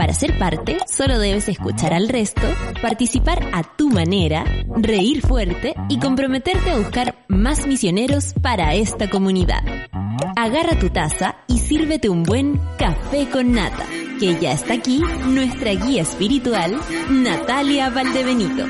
Para ser parte, solo debes escuchar al resto, participar a tu manera, reír fuerte y comprometerte a buscar más misioneros para esta comunidad. Agarra tu taza y sírvete un buen café con nata, que ya está aquí nuestra guía espiritual, Natalia Valdebenito.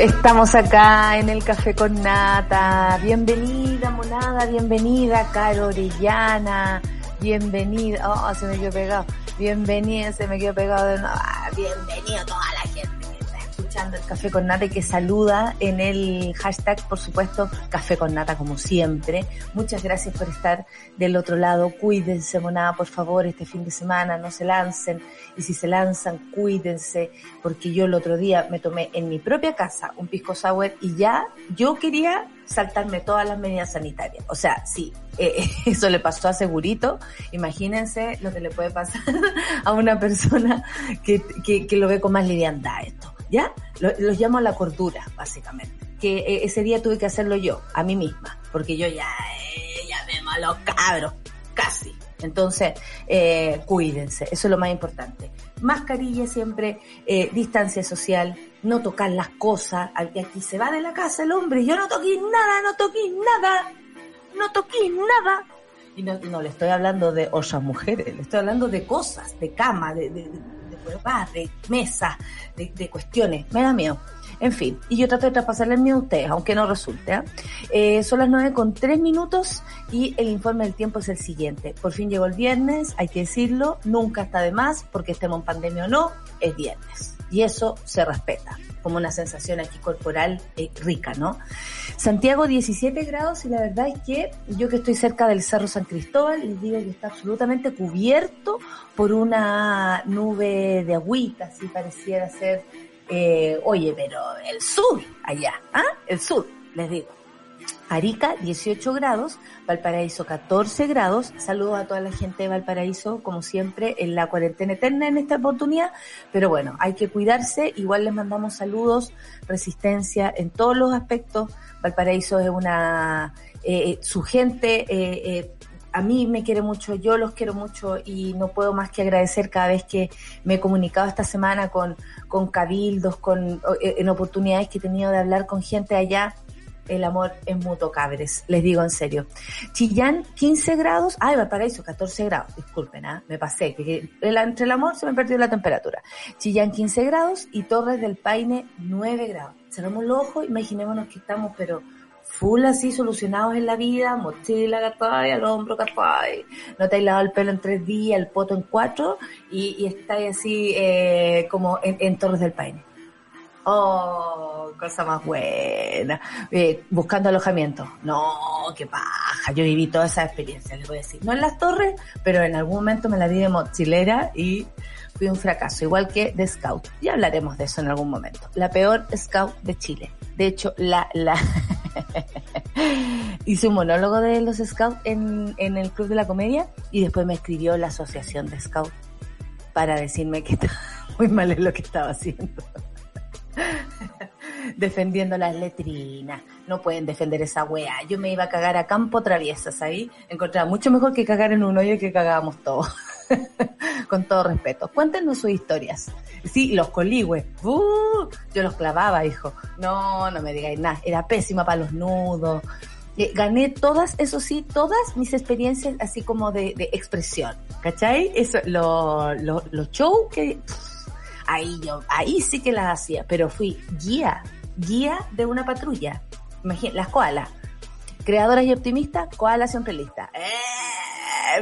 Estamos acá en el Café con Nata. Bienvenida, monada, bienvenida, Caro Orellana. Bienvenida. Oh, se me quedó pegado. Bienvenida, se me quedó pegado de nuevo. Ah, bienvenido toda la gente que está escuchando el Café con Nata y que saluda en el hashtag, por supuesto, Café con Nata como siempre. Muchas gracias por estar del otro lado. Cuídense, monada, por favor, este fin de semana. No se lancen. Y si se lanzan, cuídense. Porque yo el otro día me tomé en mi propia casa un pisco sour y ya yo quería saltarme todas las medidas sanitarias. O sea, sí, eh, eso le pasó a Segurito. Imagínense lo que le puede pasar a una persona que, que, que lo ve con más liviandad esto. ¿Ya? Lo- Los llamo a la cordura, básicamente. Que eh, ese día tuve que hacerlo yo, a mí misma. Porque yo ya, eh, ya a los cabros, casi. Entonces, eh, cuídense, eso es lo más importante. Mascarilla siempre, eh, distancia social, no tocar las cosas. Al que aquí se va de la casa el hombre, yo no toqué nada, no toqué nada, no toqué nada. Y no, no le estoy hablando de otras mujeres, le estoy hablando de cosas, de cama, de, de, de, de de mesas, de, de cuestiones. Me da miedo. En fin, y yo trato de traspasarle el miedo a ustedes, aunque no resulte. ¿ah? Eh, son las nueve con tres minutos y el informe del tiempo es el siguiente. Por fin llegó el viernes, hay que decirlo, nunca está de más, porque estemos en pandemia o no, es viernes. Y eso se respeta, como una sensación aquí corporal eh, rica, ¿no? Santiago 17 grados y la verdad es que yo que estoy cerca del Cerro San Cristóbal les digo que está absolutamente cubierto por una nube de agüita, así pareciera ser, eh, oye, pero el sur, allá, ¿ah? El sur, les digo. Arica 18 grados, Valparaíso 14 grados. Saludos a toda la gente de Valparaíso, como siempre, en la cuarentena eterna en esta oportunidad. Pero bueno, hay que cuidarse. Igual les mandamos saludos, resistencia en todos los aspectos. Valparaíso es una, eh, su gente, eh, eh, a mí me quiere mucho, yo los quiero mucho y no puedo más que agradecer cada vez que me he comunicado esta semana con, con cabildos, con, eh, en oportunidades que he tenido de hablar con gente allá el amor es mutuo, cabres, les digo en serio. Chillán, 15 grados, ay, Valparaíso, 14 grados, disculpen, ¿ah? me pasé, que el- entre el amor se me perdió la temperatura. Chillán, 15 grados y Torres del Paine, 9 grados. Cerramos los ojos, imaginémonos que estamos, pero full así, solucionados en la vida, mochila, ¿cachai? al hombro, ¿cachai? no te has lavado el pelo en tres días, el poto en cuatro, y, y estáis así eh, como en, Torres del Paine. Oh, cosa más buena. Eh, buscando alojamiento. No, qué paja. Yo viví toda esa experiencia, les voy a decir. No en las torres, pero en algún momento me la di de mochilera y fui un fracaso, igual que de scout. Ya hablaremos de eso en algún momento. La peor scout de Chile. De hecho, la, hice un monólogo de los scouts en, el Club de la Comedia y después me escribió la asociación de scout para decirme que estaba muy mal en lo que estaba haciendo defendiendo las letrinas. No pueden defender esa weá. Yo me iba a cagar a campo traviesas ahí. Encontraba mucho mejor que cagar en un hoyo que cagábamos todos. Con todo respeto. Cuéntenos sus historias. Sí, los coligües. ¡Uh! yo los clavaba, hijo. No, no me digáis nada. Era pésima para los nudos. Eh, gané todas, eso sí, todas mis experiencias así como de, expresión. ¿Cachai? Eso, lo, lo, los shows que ahí yo, ahí sí que las hacía, pero fui guía, guía de una patrulla. Imagínate, las koalas. Creadoras y optimistas, koala siempre lista. ¡Eh!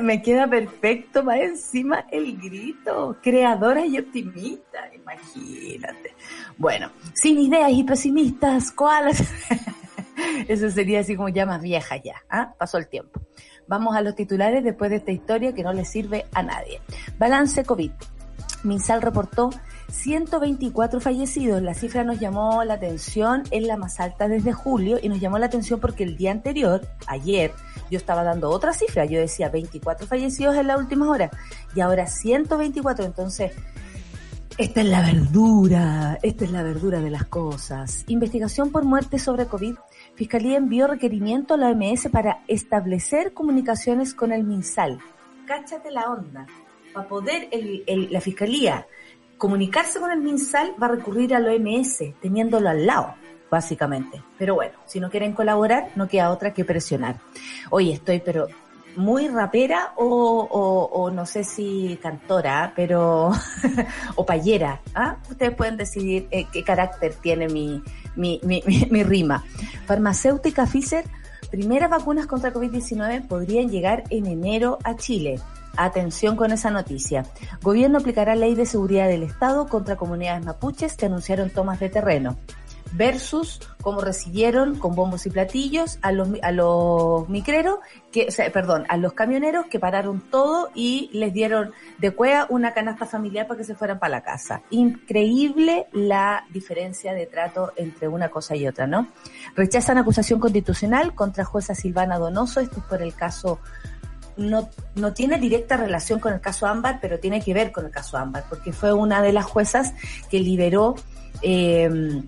Me queda perfecto más encima el grito. Creadoras y optimistas, imagínate. Bueno, sin ideas y pesimistas, koalas. Eso sería así como ya más vieja ya, ¿ah? Pasó el tiempo. Vamos a los titulares después de esta historia que no le sirve a nadie. Balance COVID. Minsal reportó 124 fallecidos. La cifra nos llamó la atención, es la más alta desde julio y nos llamó la atención porque el día anterior, ayer, yo estaba dando otra cifra. Yo decía 24 fallecidos en la última hora y ahora 124. Entonces, esta es la verdura, esta es la verdura de las cosas. Investigación por muerte sobre COVID. Fiscalía envió requerimiento a la OMS para establecer comunicaciones con el MinSal. Cáchate la onda. Para poder la Fiscalía comunicarse con el MinSal va a recurrir a la OMS, teniéndolo al lado, básicamente. Pero bueno, si no quieren colaborar, no queda otra que presionar. Oye, estoy pero muy rapera o, no sé si cantora, pero o payera. ¿ah? Ustedes pueden decidir eh, qué carácter tiene mi, mi, mi, mi, rima. Farmacéutica Pfizer, primeras vacunas contra COVID-19 podrían llegar en enero a Chile. Atención con esa noticia. Gobierno aplicará ley de seguridad del Estado contra comunidades mapuches que anunciaron tomas de terreno versus cómo recibieron con bombos y platillos a los, a los micreros, que, perdón, a los camioneros que pararon todo y les dieron de cuea una canasta familiar para que se fueran para la casa. Increíble la diferencia de trato entre una cosa y otra, ¿no? Rechazan acusación constitucional contra jueza Silvana Donoso, esto es por el caso no, no tiene directa relación con el caso Ámbar, pero tiene que ver con el caso Ámbar, porque fue una de las juezas que liberó eh,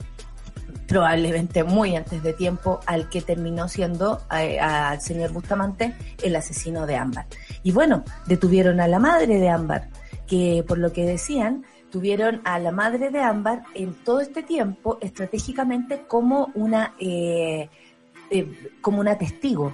probablemente muy antes de tiempo, al que terminó siendo eh, al señor Bustamante el asesino de Ámbar. Y bueno, detuvieron a la madre de Ámbar, que por lo que decían, tuvieron a la madre de Ámbar en todo este tiempo estratégicamente como una, eh, eh, como una testigo.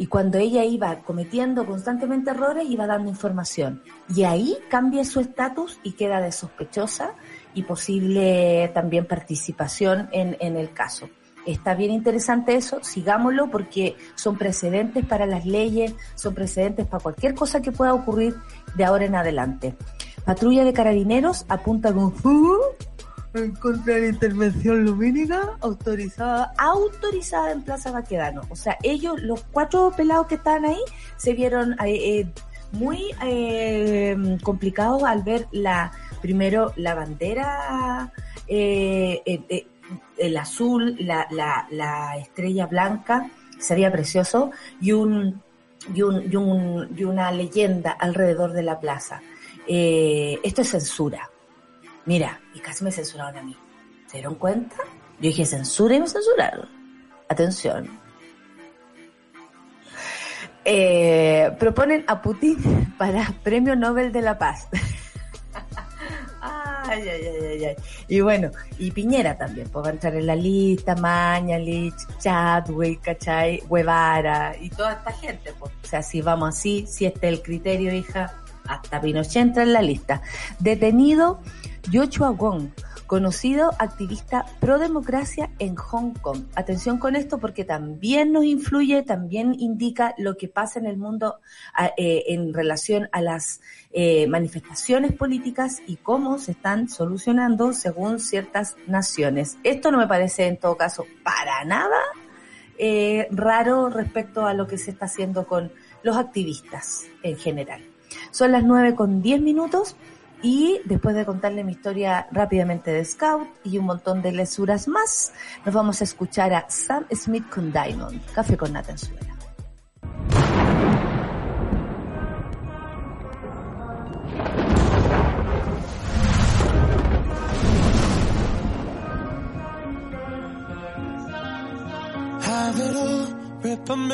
Y cuando ella iba cometiendo constantemente errores, iba dando información. Y ahí cambia su estatus y queda de sospechosa y posible también participación en, en el caso. Está bien interesante eso, sigámoslo porque son precedentes para las leyes, son precedentes para cualquier cosa que pueda ocurrir de ahora en adelante. Patrulla de carabineros apunta con en contra la intervención lumínica autorizada, autorizada en Plaza Baquedano. O sea, ellos, los cuatro pelados que estaban ahí, se vieron eh, eh muy eh, complicados al ver la primero la bandera, eh, el azul, la, la, la, estrella blanca, sería precioso, y un, y, un, y, un, y una leyenda alrededor de la plaza. esto es censura. Mira, y casi me censuraron a mí. ¿Se dieron cuenta? Yo dije censura y me censuraron. Atención. proponen a Putin para Premio Nobel de la Paz. Ay, ay, ay, ay, Y bueno, y Piñera también, pues va a entrar en la lista, Mañalich, Chadwick, ¿cachai? Guevara y toda esta gente, pues. O sea, si vamos así, si este es el criterio, hija, hasta Pinochet entra en la lista. Detenido Yochua Wong conocido activista pro democracia en Hong Kong. Atención con esto porque también nos influye, también indica lo que pasa en el mundo eh, en relación a las eh, manifestaciones políticas y cómo se están solucionando según ciertas naciones. Esto no me parece en todo caso para nada eh, raro respecto a lo que se está haciendo con los activistas en general. Son las nueve con diez minutos. Y después de contarle mi historia rápidamente de Scout y un montón de lesuras más, nos vamos a escuchar a Sam Smith con Diamond, Café con Nata en Rip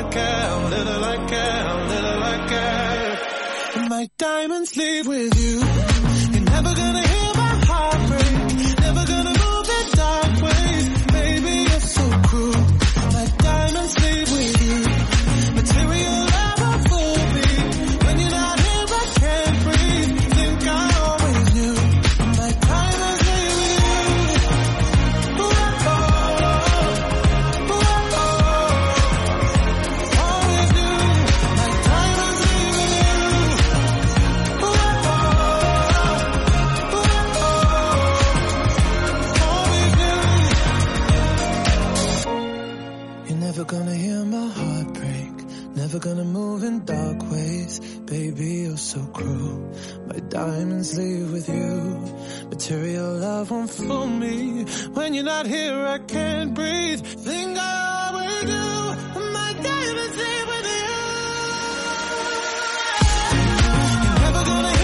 I care, little I care, little I care. My diamonds leave with you. In dark ways. Baby, you're so cruel. My diamonds leave with you. Material love won't fool me. When you're not here, I can't breathe. Think I always do. My diamonds leave with you. You're never gonna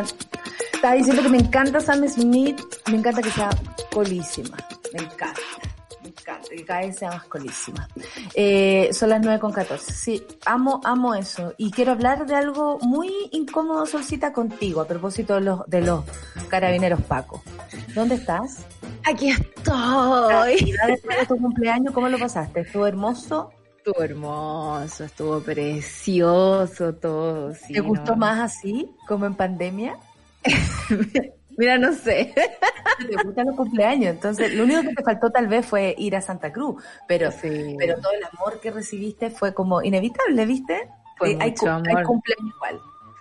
encanta. Estaba diciendo que me encanta Sam Smith, me encanta que sea colísima. Me encanta. Me encanta que cada vez sea más colísima. Eh, son las 9 con 14. Sí, amo, amo eso. Y quiero hablar de algo muy incómodo, Solcita, contigo, a propósito de los, de los carabineros Paco. ¿Dónde estás? Aquí estoy. Después de tu cumpleaños, ¿cómo lo pasaste? ¿Estuvo hermoso? Estuvo hermoso, estuvo precioso todo. sí, ¿Te gustó no. más así, como en pandemia? Mira, no sé. te gustan los cumpleaños, entonces lo único que te faltó tal vez fue ir a Santa Cruz, pero Sí. pero todo el amor que recibiste fue como inevitable, ¿viste? Fue Eh, hay, mucho amor. hay cumpleaños igual.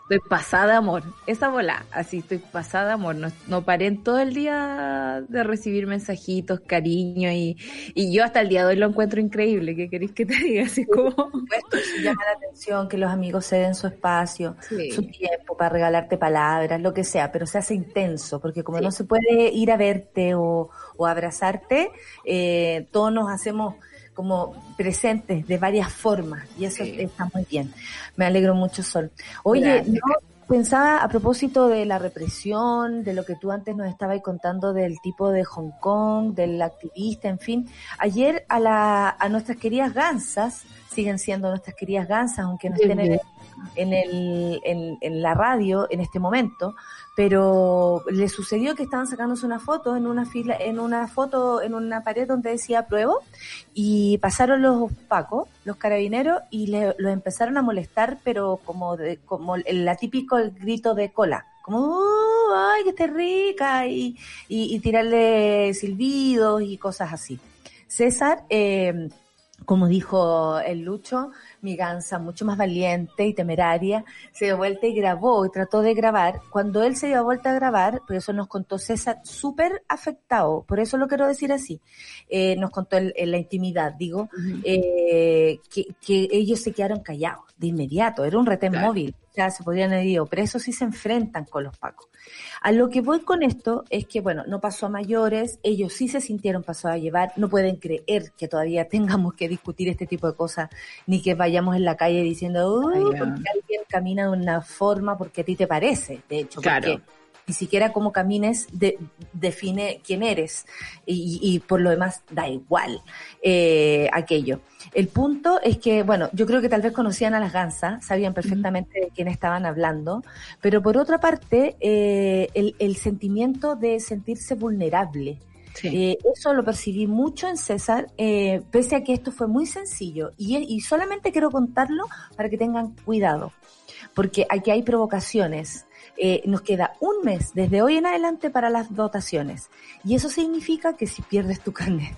Estoy pasada de amor. Esa bola, así estoy pasada de amor. No, no paré en todo el día de recibir mensajitos, cariño y, y yo hasta el día de hoy lo encuentro increíble. ¿Qué queréis que te diga? Así como... Esto llama la atención que los amigos ceden su espacio, Sí. su tiempo para regalarte palabras, lo que sea, pero se hace intenso, porque como Sí. no se puede ir a verte o, o abrazarte, eh, todos nos hacemos como presentes de varias formas y eso Sí. está muy bien. Me alegro mucho, Sol. Oye, Gracias. no, pensaba a propósito de la represión, de lo que tú antes nos estabas contando del tipo de Hong Kong, del activista, en fin. Ayer a, la, a nuestras queridas gansas, siguen siendo nuestras queridas gansas, aunque no estén en, el- en, el, en, la radio en este momento, pero le sucedió que estaban sacándose una foto en una fila, en una foto, en una pared donde decía pruebo, y pasaron los pacos, los carabineros, y los empezaron a molestar, pero como como el la típico el grito de cola, como "Uh, ay que esté rica, y tirarle silbidos y cosas así. César, eh, como dijo el Lucho, mi gansa, mucho más valiente y temeraria, se dio vuelta y grabó y trató de grabar. Cuando él se dio vuelta a grabar, por eso nos contó César, súper afectado, por eso lo quiero decir así, eh, nos contó el- en la intimidad, digo, eh, que, que ellos se quedaron callados de inmediato, era un retén Claro. móvil, o sea, se podrían haber ido presos si se enfrentan con los pacos. A lo que voy con esto es que, bueno, no pasó a mayores, ellos sí se sintieron pasados a llevar, no pueden creer que todavía tengamos que discutir este tipo de cosas, ni que vayamos en la calle diciendo, uy, porque alguien camina de una forma porque a ti te parece, de hecho, Claro. porque Ni siquiera cómo camines de, define quién eres y, y, por lo demás da igual eh, aquello. El punto es que, bueno, yo creo que tal vez conocían a las gansas, sabían perfectamente de quién estaban hablando, pero por otra parte, eh, el, el sentimiento de sentirse vulnerable, Eh, eso lo percibí mucho en César, eh, pese a que esto fue muy sencillo. Y, y solamente quiero contarlo para que tengan cuidado, porque aquí hay provocaciones. Eh, nos queda un mes desde hoy en adelante para las votaciones. Y eso significa que si pierdes tu carnet,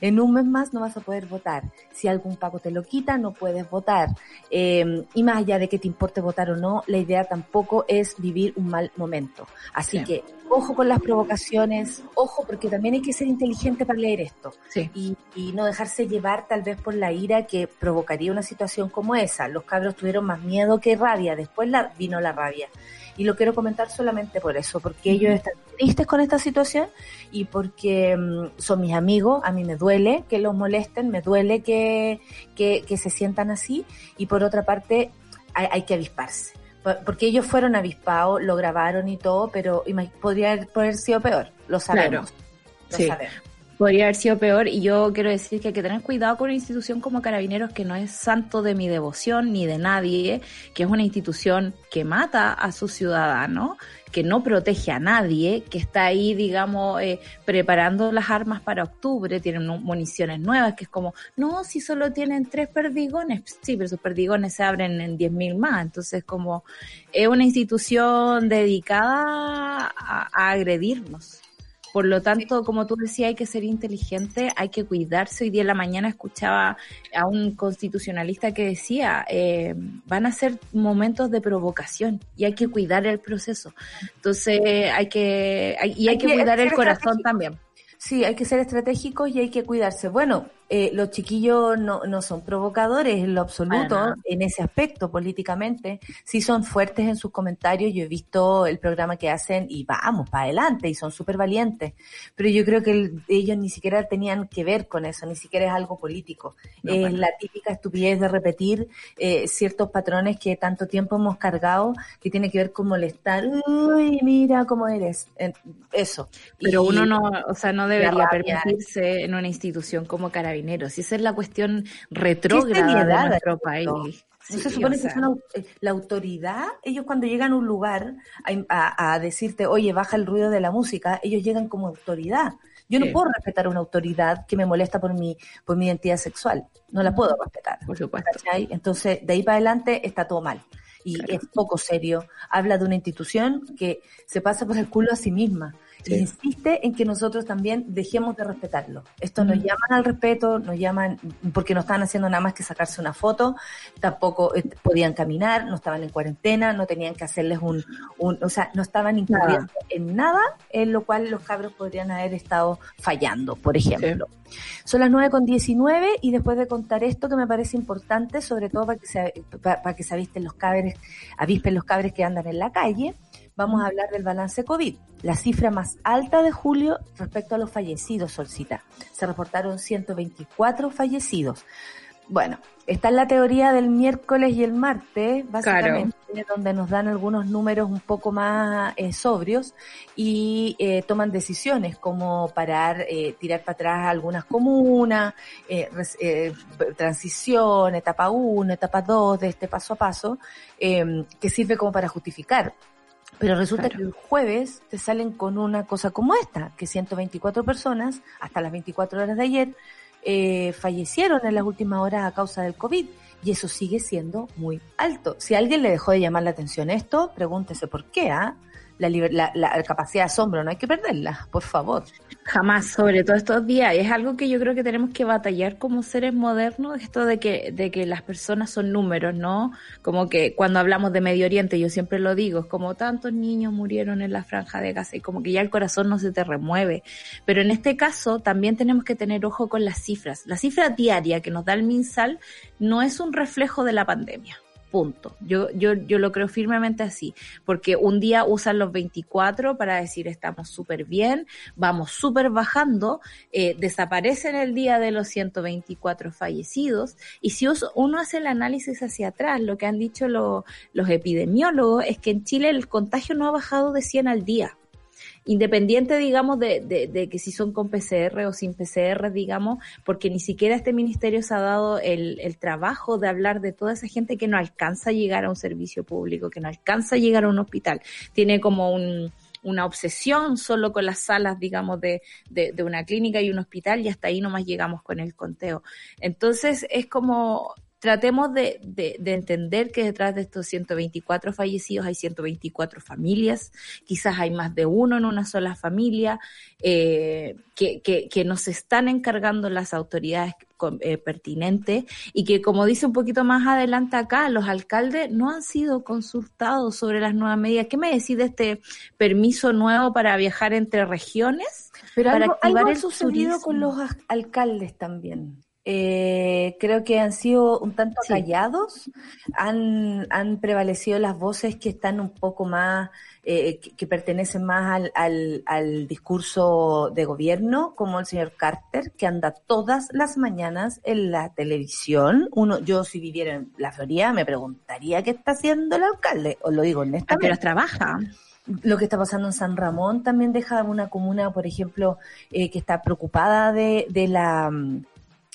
en un mes más no vas a poder votar. Si algún pago te lo quita, no puedes votar. Eh, y más allá de que te importe votar o no, la idea tampoco es vivir un mal momento. Así Sí. que ojo con las provocaciones, ojo porque también hay que ser inteligente para leer esto Sí. y, y no dejarse llevar tal vez por la ira que provocaría una situación como esa. Los cabros tuvieron más miedo que rabia, después la, vino la rabia. Y lo quiero comentar solamente por eso, porque ellos están tristes con esta situación y porque mm, son mis amigos, a mí me duele que los molesten, me duele que, que, que se sientan así y por otra parte hay, hay que avisparse. Por- Porque ellos fueron avispados, lo grabaron y todo, pero podría haber, sido peor, lo sabemos. Lo Sí. sabemos. Podría haber sido peor. Y yo quiero decir que hay que tener cuidado con una institución como Carabineros que no es santo de mi devoción ni de nadie, que es una institución que mata a sus ciudadanos, que no protege a nadie, que está ahí, digamos, eh, preparando las armas para octubre, tienen mu- municiones nuevas, que es como, no, si solo tienen tres perdigones, sí, pero sus perdigones se abren en 10.000 más, entonces como es una institución dedicada a agredirnos. Por lo tanto, como tú decías, hay que ser inteligente, hay que cuidarse. Hoy día en la mañana escuchaba a un constitucionalista que decía, eh, van a ser momentos de provocación y hay que cuidar el proceso. Entonces, hay que, hay- y hay, Hay que, que cuidar el corazón también. Sí, hay que ser estratégicos y hay que cuidarse. Bueno, eh, los chiquillos no, no son provocadores en lo absoluto en ese aspecto políticamente. Sí son fuertes en sus comentarios. Yo he visto el programa que hacen y vamos para adelante y son súper valientes. Pero yo creo que el- ellos ni siquiera tenían que ver con eso, ni siquiera es algo político. No, la típica estupidez de repetir eh, ciertos patrones que tanto tiempo hemos cargado que tiene que ver con molestar. Uy, mira cómo eres. Eso. Pero Y- uno no, o sea, no debería permitirse en una institución como Carabineros. Y esa es la cuestión retrógrada de nuestro país. No Sí, se supone o sea, que son eh, la autoridad, ellos cuando llegan a un lugar a, a- a decirte, oye, baja el ruido de la música, ellos llegan como autoridad. Yo no Sí. puedo respetar a una autoridad que me molesta por mi, por mi identidad sexual. No la puedo respetar. por supuesto. ¿cachai? Entonces, de ahí para adelante está todo mal. Y Claro. es poco serio. Habla de una institución que se pasa por el culo a sí misma. Sí. Insiste en que nosotros también dejemos de respetarlo. Esto nos Mm. llaman al respeto, nos llaman porque no estaban haciendo nada más que sacarse una foto, tampoco eh, podían caminar, no estaban en cuarentena, no tenían que hacerles un, un o sea, no estaban incurriendo en nada en lo cual los cabros podrían haber estado fallando, por ejemplo. Son las 9 con 19 y después de contar esto que me parece importante, sobre todo para que se, para, para que se avisten los cabres, avispen los cabres que andan en la calle, vamos a hablar del balance COVID. La cifra más alta de julio respecto a los fallecidos, Solcita. Se reportaron 124 fallecidos. Bueno, está en la teoría del miércoles y el martes, básicamente, donde nos dan algunos números un poco más eh, sobrios y eh, toman decisiones como parar, eh, tirar para atrás algunas comunas, eh, eh, transición, etapa 1, etapa 2 de este paso a paso, eh, que sirve como para justificar. Pero resulta Claro. que el jueves te salen con una cosa como esta, que 124 personas, hasta las 24 horas de ayer, eh, fallecieron en las últimas horas a causa del COVID. Y eso sigue siendo muy alto. Si a alguien le dejó de llamar la atención esto, pregúntese por qué, ¿ah? La, la, la capacidad de asombro no hay que perderla, por favor. Jamás, sobre todo estos días. Es algo que yo creo que tenemos que batallar como seres modernos, esto de que, de que las personas son números, ¿no? Como que cuando hablamos de Medio Oriente, yo siempre lo digo, es como tantos niños murieron en la franja de Gaza y como que ya el corazón no se te remueve. Pero en este caso también tenemos que tener ojo con las cifras. La cifra diaria que nos da el MinSal no es un reflejo de la pandemia. Punto. Yo, yo, yo lo creo firmemente así, porque un día usan los 24 para decir estamos súper bien, vamos súper bajando, eh, desaparecen el día de los 124 fallecidos, y si uno hace el análisis hacia atrás, lo que han dicho los epidemiólogos es que en Chile el contagio no ha bajado de 100 al día independiente, digamos, de, de, que si son con PCR o sin PCR, digamos, porque ni siquiera este ministerio se ha dado el, el trabajo de hablar de toda esa gente que no alcanza a llegar a un servicio público, que no alcanza a llegar a un hospital. Tiene como un, una obsesión solo con las salas, digamos, de, de, de, una clínica y un hospital y hasta ahí nomás llegamos con el conteo. Entonces es como tratemos de, de, de, entender que detrás de estos 124 fallecidos hay 124 familias, quizás hay más de uno en una sola familia, eh, que, que, que, nos están encargando las autoridades eh, pertinentes y que, como dice un poquito más adelante acá, los alcaldes no han sido consultados sobre las nuevas medidas. ¿Qué me decís de este permiso nuevo para viajar entre regiones? Pero para activar el sucedido con los alcaldes también eh, creo que han sido un tanto callados, han, han prevalecido las voces que están un poco más, eh, que, pertenecen más al, al, al, discurso de gobierno, como el señor Carter, que anda todas las mañanas en la televisión. Uno, yo si viviera en la Florida me preguntaría qué está haciendo el alcalde, os lo digo honestamente. Pero trabaja lo que está pasando en San Ramón también deja una comuna, por ejemplo, eh, que está preocupada de, de la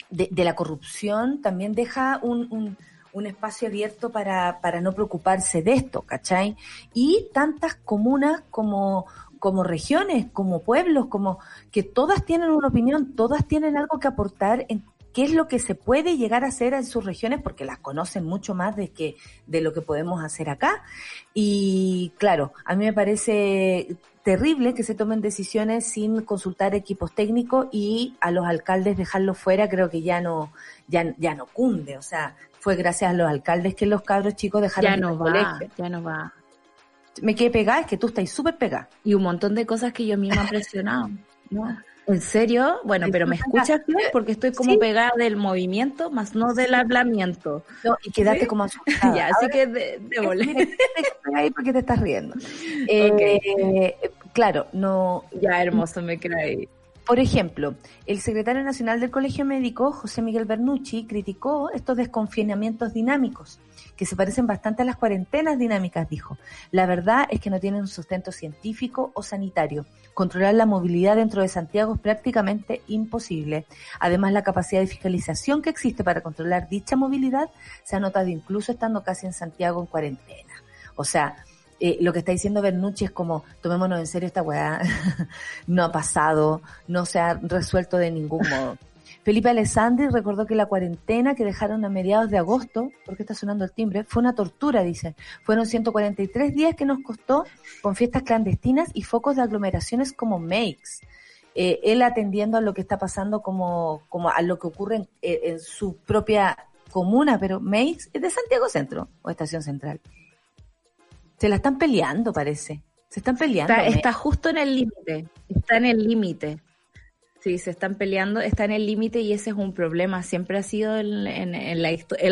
de, la corrupción también deja un, un, un espacio abierto para, para no preocuparse de esto, ¿cachai? Y tantas comunas como, como regiones, como pueblos, como que todas tienen una opinión, todas tienen algo que aportar en qué es lo que se puede llegar a hacer en sus regiones, porque las conocen mucho más de que de lo que podemos hacer acá. Y claro, a mí me parece terrible que se tomen decisiones sin consultar equipos técnicos y a los alcaldes dejarlos fuera creo que ya no ya, ya no cunde, o sea, fue gracias a los alcaldes que los cabros chicos dejaron ya no va, Ya no va. Me quedé pegada, es que tú estás súper pegada. Y un montón de cosas que yo misma he presionado. ¿no? ¿En serio? Bueno, pero me escuchas porque estoy como pegada del movimiento, más no del hablamiento. No, y quédate como asustada. ya, así que de, de ahí porque te estás riendo. Eh, claro, no. Ya, hermoso, me creí. Por ejemplo, el secretario nacional del Colegio Médico, José Miguel Bernucci, criticó estos desconfinamientos dinámicos que se parecen bastante a las cuarentenas dinámicas, dijo. La verdad es que no tienen un sustento científico o sanitario. Controlar la movilidad dentro de Santiago es prácticamente imposible. Además, la capacidad de fiscalización que existe para controlar dicha movilidad se ha notado incluso estando casi en Santiago en cuarentena. O sea, eh, lo que está diciendo Bernucci es como, tomémonos en serio esta weá, no ha pasado, no se ha resuelto de ningún modo. Felipe Alessandri recordó que la cuarentena que dejaron a mediados de agosto, porque está sonando el timbre, fue una tortura, dice. Fueron 143 días que nos costó con fiestas clandestinas y focos de aglomeraciones como Makes. Eh, él atendiendo a lo que está pasando como, como a lo que ocurre en, eh, su propia comuna, pero Makes es de Santiago Centro o Estación Central. Se la están peleando, parece. Se están peleando. está justo en el límite. Está en el límite. Sí, se están peleando, está en el límite y ese es un problema. Siempre ha sido en, la, en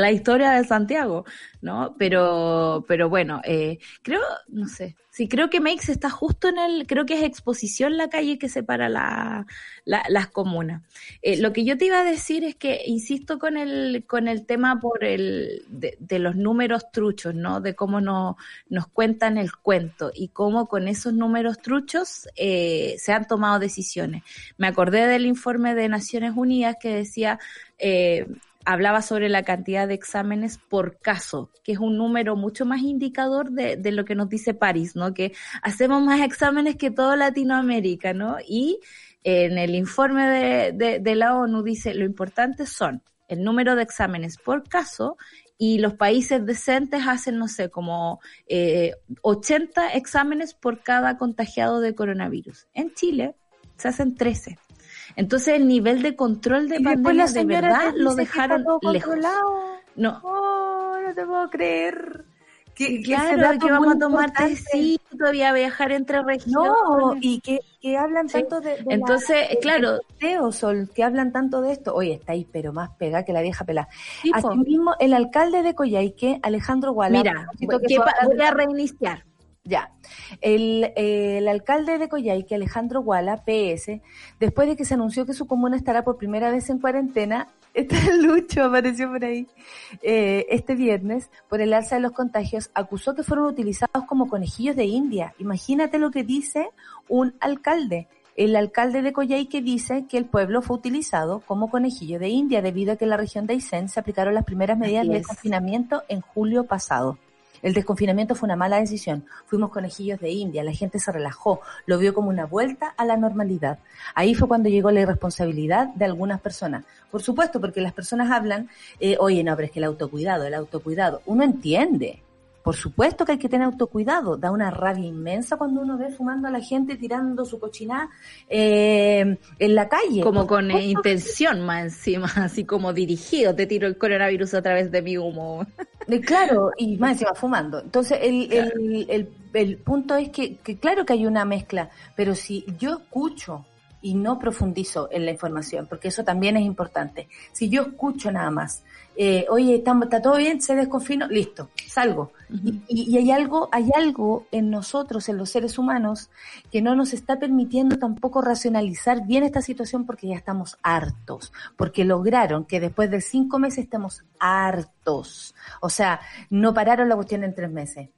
la, historia de Santiago, ¿no? Pero, pero bueno, eh, creo, no sé, Sí, creo que Makes está justo en el, creo que es exposición la calle que separa la, las comunas. Eh, lo que yo te iba a decir es que insisto con el, con el tema por el, de, los números truchos, ¿no? De cómo no, nos cuentan el cuento y cómo con esos números truchos eh, se han tomado decisiones. Me acordé del informe de Naciones Unidas que decía, eh, hablaba sobre la cantidad de exámenes por caso, que es un número mucho más indicador de, lo que nos dice París, ¿no? Que hacemos más exámenes que toda Latinoamérica, ¿no? Y en el informe de, de, de la ONU dice, lo importante son el número de exámenes por caso y los países decentes hacen, no sé, como eh, 80 exámenes por cada contagiado de coronavirus. En Chile se hacen 13. Entonces el nivel de control de pandemia de verdad lo dejaron lejos. No. Oh, no te puedo creer. que, claro, que vamos a tomar tecito y a viajar entre regiones. No, y que, que hablan tanto de, Entonces, claro. Sol, que hablan tanto de esto. Oye, está ahí, pero más pega que la vieja pelada. mismo el alcalde de Coyhaique, Alejandro Guala. Mira, voy a reiniciar. Ya. El, el, alcalde de Coyhaique, Alejandro Guala, PS, después de que se anunció que su comuna estará por primera vez en cuarentena, este Lucho apareció por ahí, eh, este viernes, por el alza de los contagios, acusó que fueron utilizados como conejillos de India. Imagínate lo que dice un alcalde. El alcalde de Coyhaique dice que el pueblo fue utilizado como conejillo de India debido a que en la región de Aysén se aplicaron las primeras medidas de confinamiento en julio pasado. El desconfinamiento fue una mala decisión. Fuimos conejillos de India, la gente se relajó, lo vio como una vuelta a la normalidad. Ahí fue cuando llegó la irresponsabilidad de algunas personas. Por supuesto, porque las personas hablan, eh, oye, no, pero es que el autocuidado, el autocuidado. Uno entiende, por supuesto que hay que tener autocuidado. Da una rabia inmensa cuando uno ve fumando a la gente tirando su cochiná eh, en la calle. Como con intención más encima, así como dirigido. Te tiro el coronavirus a través de mi humo. Eh, claro, y más encima fumando. Entonces, el, el, el, el punto es que, que claro que hay una mezcla, pero si yo escucho y no profundizo en la información, porque eso también es importante. Si yo escucho nada más eh, oye, está, está, todo bien, se desconfino, listo, salgo. y, y, hay algo, hay algo en nosotros, en los seres humanos, que no nos está permitiendo tampoco racionalizar bien esta situación porque ya estamos hartos, porque lograron que después de cinco meses estemos hartos. O sea, no pararon la cuestión en tres meses.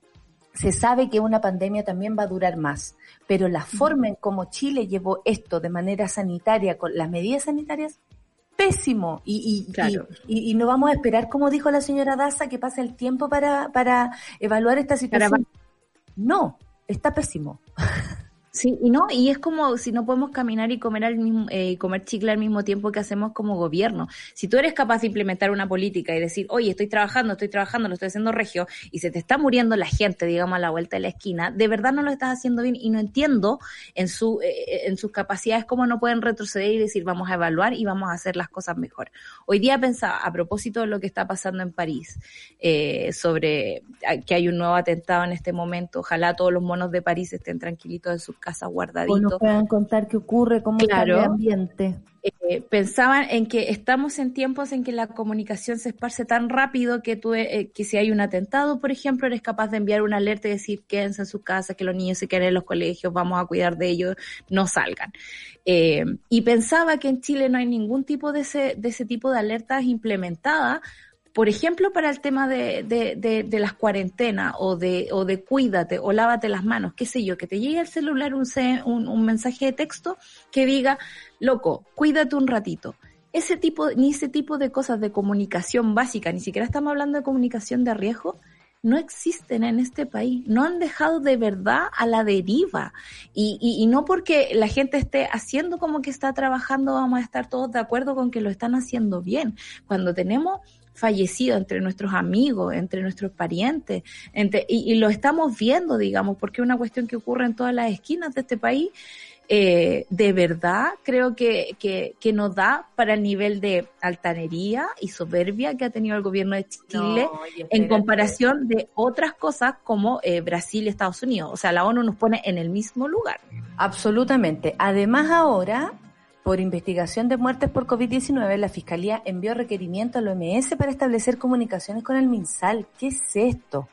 Se sabe que una pandemia también va a durar más, pero la forma en cómo Chile llevó esto de manera sanitaria, con las medidas sanitarias, pésimo y, y, y, no vamos a esperar, como dijo la señora Daza, que pase el tiempo para, para evaluar esta situación. No, está pésimo. Sí, y no, y es como si no podemos caminar y comer al mismo, eh, comer chicle al mismo tiempo que hacemos como gobierno. Si tú eres capaz de implementar una política y decir, oye, estoy trabajando, estoy trabajando, lo estoy haciendo regio, y se te está muriendo la gente, digamos, a la vuelta de la esquina, de verdad no lo estás haciendo bien y no entiendo en su, eh, en sus capacidades cómo no pueden retroceder y decir, vamos a evaluar y vamos a hacer las cosas mejor. Hoy día pensaba, a propósito de lo que está pasando en París, eh, sobre que hay un nuevo atentado en este momento, ojalá todos los monos de París estén tranquilitos en sus casa. O nos puedan contar qué ocurre, cómo está el ambiente. Eh, pensaban en que estamos en tiempos en que la comunicación se esparce tan rápido que tú, eh, que si hay un atentado, por ejemplo, eres capaz de enviar una alerta y decir quédense en su casa, que los niños se queden en los colegios, vamos a cuidar de ellos, no salgan. Eh, y pensaba que en Chile no hay ningún tipo de ese, de ese tipo de alertas implementadas por ejemplo, para el tema de, las cuarentenas o de, o de cuídate o lávate las manos, qué sé yo, que te llegue al celular un, mensaje de texto que diga, loco, cuídate un ratito ese tipo, ni ese tipo de cosas de comunicación básica, ni siquiera estamos hablando de comunicación de riesgo, no existen en este país, no han dejado de verdad a la deriva. Y, no porque la gente esté haciendo como que está trabajando, vamos a estar todos de acuerdo con que lo están haciendo bien. Cuando tenemos fallecido entre nuestros amigos, entre nuestros parientes, entre, y, y, lo estamos viendo, digamos, porque es una cuestión que ocurre en todas las esquinas de este país. Eh, de verdad creo que, que, que nos da para el nivel de altanería y soberbia que ha tenido el gobierno de Chile no, en comparación de otras cosas como eh, Brasil y Estados Unidos. O sea, la ONU nos pone en el mismo lugar. Absolutamente. Además ahora por investigación de muertes por COVID-19, la Fiscalía envió requerimiento al OMS para establecer comunicaciones con el MinSal. ¿Qué es esto?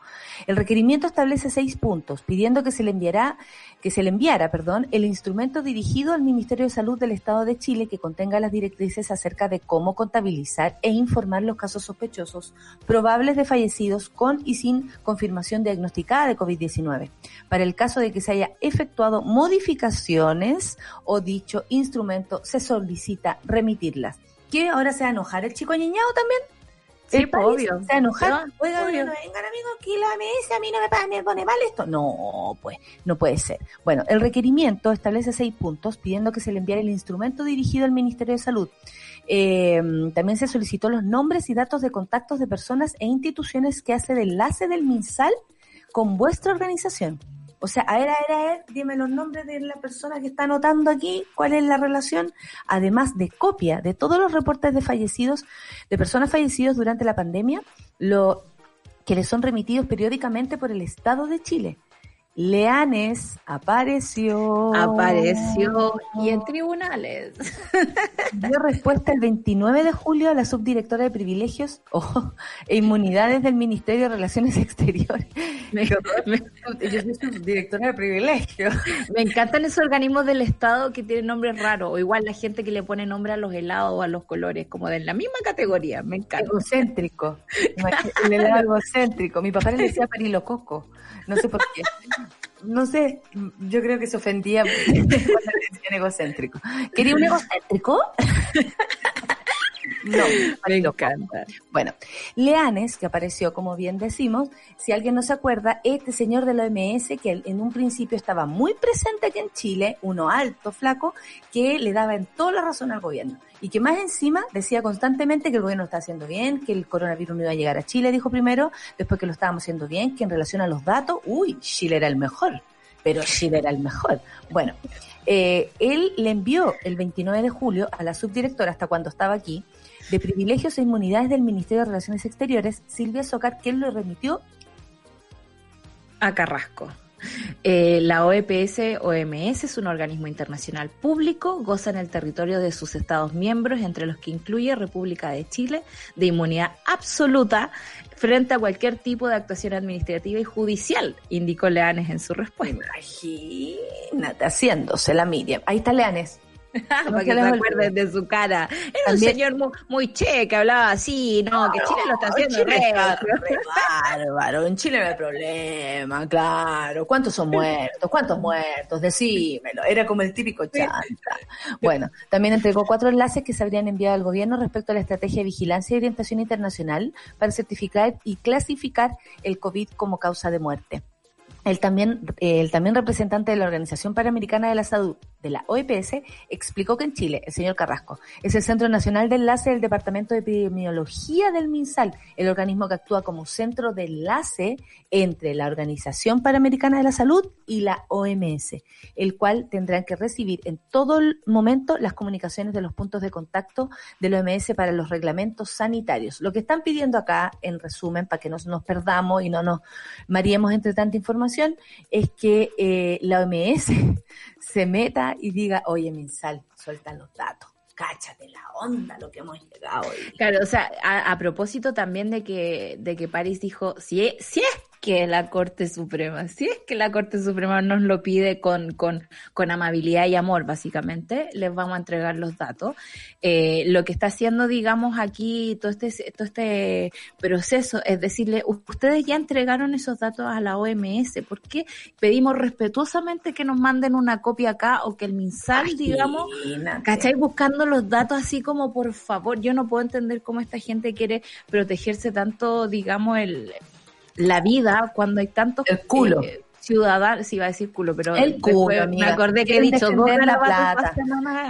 El requerimiento establece seis puntos, pidiendo que se le enviará, que se le enviara, perdón, el instrumento dirigido al Ministerio de Salud del Estado de Chile que contenga las directrices acerca de cómo contabilizar e informar los casos sospechosos probables de fallecidos con y sin confirmación diagnosticada de COVID-19. Para el caso de que se haya efectuado modificaciones o dicho instrumento se solicita remitirlas. ¿Qué ahora se va a enojar el chico ñeñado también? Sí, obvio. se va a enojar. No, obvio. no vengan amigos, aquí la mesa, a mí no me, me pone mal esto. No, pues, no puede ser. Bueno, el requerimiento establece seis puntos pidiendo que se le enviara el instrumento dirigido al Ministerio de Salud. Eh, también se solicitó los nombres y datos de contactos de personas e instituciones que hace de enlace del MinSal con vuestra organización. O sea, a ver, a ver, a ver, dime los nombres de la persona que está anotando aquí, cuál es la relación, además de copia de todos los reportes de fallecidos, de personas fallecidas durante la pandemia, lo que le son remitidos periódicamente por el Estado de Chile. Leanes apareció. Apareció y en tribunales. Dio respuesta el 29 de julio a la subdirectora de privilegios e inmunidades del Ministerio de Relaciones Exteriores. Me, Yo soy subdirectora de privilegios. me encantan esos organismos del Estado que tienen nombres raros, o igual la gente que le pone nombre a los helados o a los colores, como de la misma categoría. Me encanta. Egocéntrico. El helado egocéntrico. Mi papá le decía perilococo. No sé por qué. No sé, yo creo que se ofendía cuando le decían egocéntrico. ¿Quería un egocéntrico? No, Me encanta. Bueno, Leanes, que apareció, como bien decimos, si alguien no se acuerda, este señor de la OMS, que en un principio estaba muy presente aquí en Chile, uno alto, flaco, que le daba en toda la razón al gobierno. Y que más encima decía constantemente que el gobierno está haciendo bien, que el coronavirus no iba a llegar a Chile, dijo primero, después que lo estábamos haciendo bien, que en relación a los datos, uy, Chile era el mejor, pero Chile era el mejor. Bueno, eh, él le envió el 29 de julio a la subdirectora, hasta cuando estaba aquí, de privilegios e inmunidades del Ministerio de Relaciones Exteriores, Silvia Socar, él lo remitió a Carrasco. Eh, la OEPS OMS es un organismo internacional público, goza en el territorio de sus Estados miembros, entre los que incluye República de Chile, de inmunidad absoluta frente a cualquier tipo de actuación administrativa y judicial, indicó Leanes en su respuesta. Imagínate, haciéndose la Miriam. Ahí está Leanes. Para que se acuerden de su cara. Era También- un señor muy, muy che que hablaba así, no, que Chile lo está haciendo Chile re. está re bárbaro, en Chile no hay problema, claro. ¿Cuántos son muertos? ¿Cuántos muertos? Decímelo. Era como el típico chanta. Bueno, también entregó cuatro enlaces que se habrían enviado al gobierno respecto a la estrategia de vigilancia y orientación internacional para certificar y clasificar el COVID como causa de muerte. El también, el también representante de la Organización Panamericana de la Salud, de la OEPS, explicó que en Chile, el señor Carrasco, es el Centro Nacional de Enlace del Departamento de Epidemiología del MinSal, el organismo que actúa como centro de enlace entre la Organización Panamericana de la Salud y la OMS, el cual tendrán que recibir en todo momento las comunicaciones de los puntos de contacto de la OMS para los reglamentos sanitarios. Lo que están pidiendo acá, en resumen, para que no nos perdamos y no nos mareemos entre tanta información, es que eh, la OMS se meta y diga, oye, Minsal, suelta los datos. Cáchate la onda, lo que hemos llegado. Claro, o sea, a, propósito también de que, de que París dijo, si si es que la Corte Suprema, si es que la Corte Suprema nos lo pide con, con, con amabilidad y amor, básicamente, les vamos a entregar los datos. Eh, lo que está haciendo, digamos, aquí todo este, todo este proceso es decirle, ustedes ya entregaron esos datos a la OMS, ¿por qué pedimos respetuosamente que nos manden una copia acá o que el MinSal, digamos, Imagínate. ¿Cachai? Buscando los datos así como, por favor, yo no puedo entender cómo esta gente quiere protegerse tanto, digamos, el, la vida cuando hay tantos El culo. eh, ciudadanos, sí iba a decir culo, pero El culo, amiga. me acordé que he dicho dos defender la plata.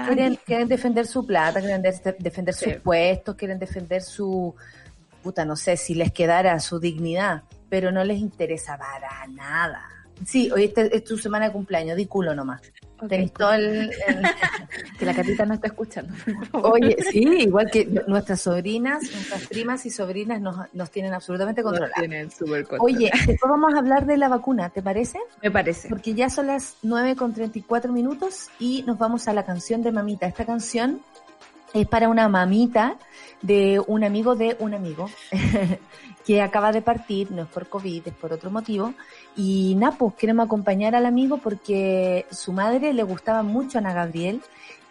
Quieren, quieren defender su plata, quieren de- defender sus Sí. puestos, quieren defender su, puta, no sé, si les quedara su dignidad, pero no les interesa para nada. Sí, hoy este es tu semana de cumpleaños, di culo nomás. Ok, Tenéis todo el- el, que la catita no está escuchando. Oye, sí, igual que nuestras sobrinas, nuestras primas y sobrinas nos, nos tienen absolutamente controladas. tienen súper. Oye, después vamos a hablar de la vacuna, ¿te parece? me parece. Porque ya son las 9 con 34 minutos y nos vamos a la canción de Mamita. Esta canción es para una mamita de un amigo de un amigo que acaba de partir, no es por COVID, es por otro motivo. Y pues queremos acompañar al amigo porque su madre le gustaba mucho a Ana Gabriel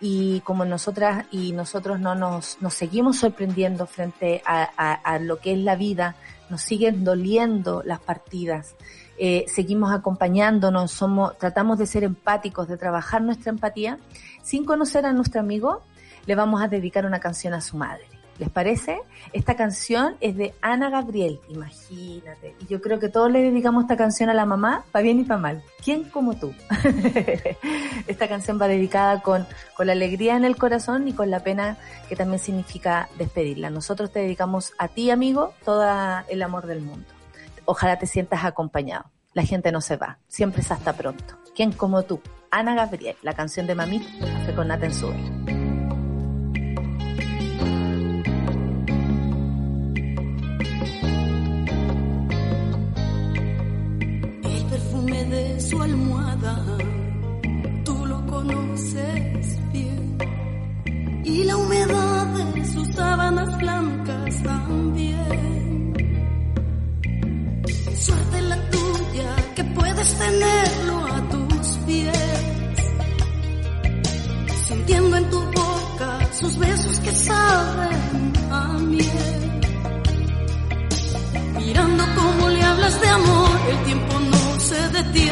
y como nosotras y nosotros no nos, nos seguimos sorprendiendo frente a lo que es la vida, nos siguen doliendo las partidas, eh, seguimos acompañándonos, somos, tratamos de ser empáticos, de trabajar nuestra empatía, sin conocer a nuestro amigo, le vamos a dedicar una canción a su madre. ¿Les parece? Esta canción es de Ana Gabriel, imagínate. Y yo creo que todos le dedicamos esta canción a la mamá, para bien y para mal. ¿Quién como tú? esta canción va dedicada con, con la alegría en el corazón y con la pena que también significa despedirla. Nosotros te dedicamos a ti, amigo, todo el amor del mundo. Ojalá te sientas acompañado. La gente no se va, siempre es hasta pronto. ¿Quién como tú? Ana Gabriel, la canción de Mamita, Café con Nata en de su almohada, tú lo conoces bien. Y la humedad de sus sábanas blancas también. Suerte la tuya que puedes tenerlo a tus pies. Sintiendo en tu boca sus besos que saben a miel. Mirando cómo le hablas de amor, el tiempo no Y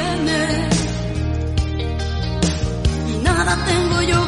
nada tengo yo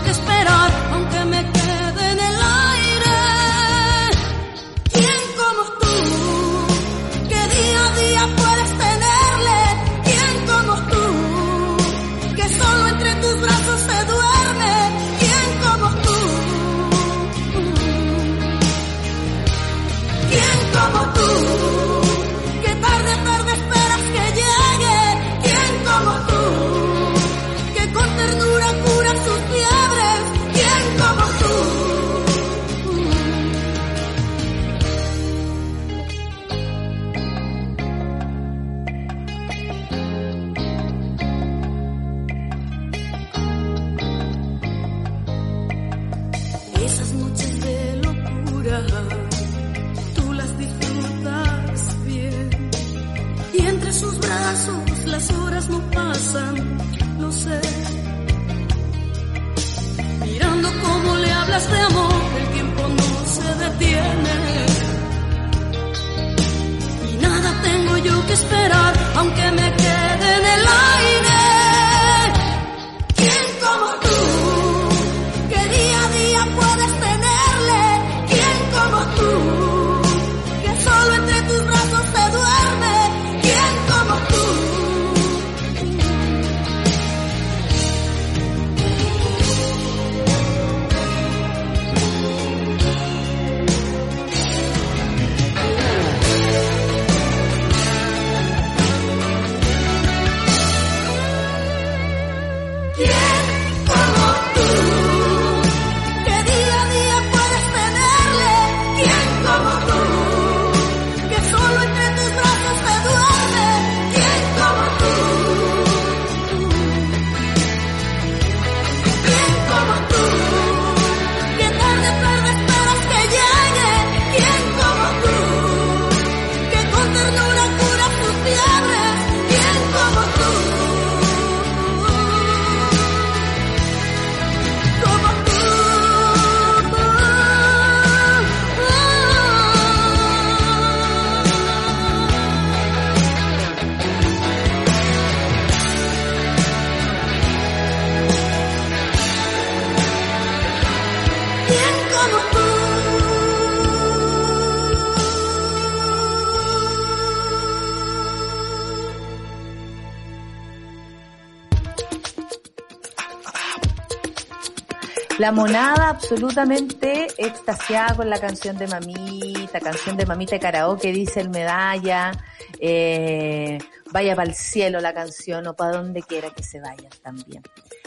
La monada absolutamente extasiada con la canción de Mamita, canción de Mamita de karaoke, dice el medalla, eh, vaya para el cielo la canción o para donde quiera que se vayan también.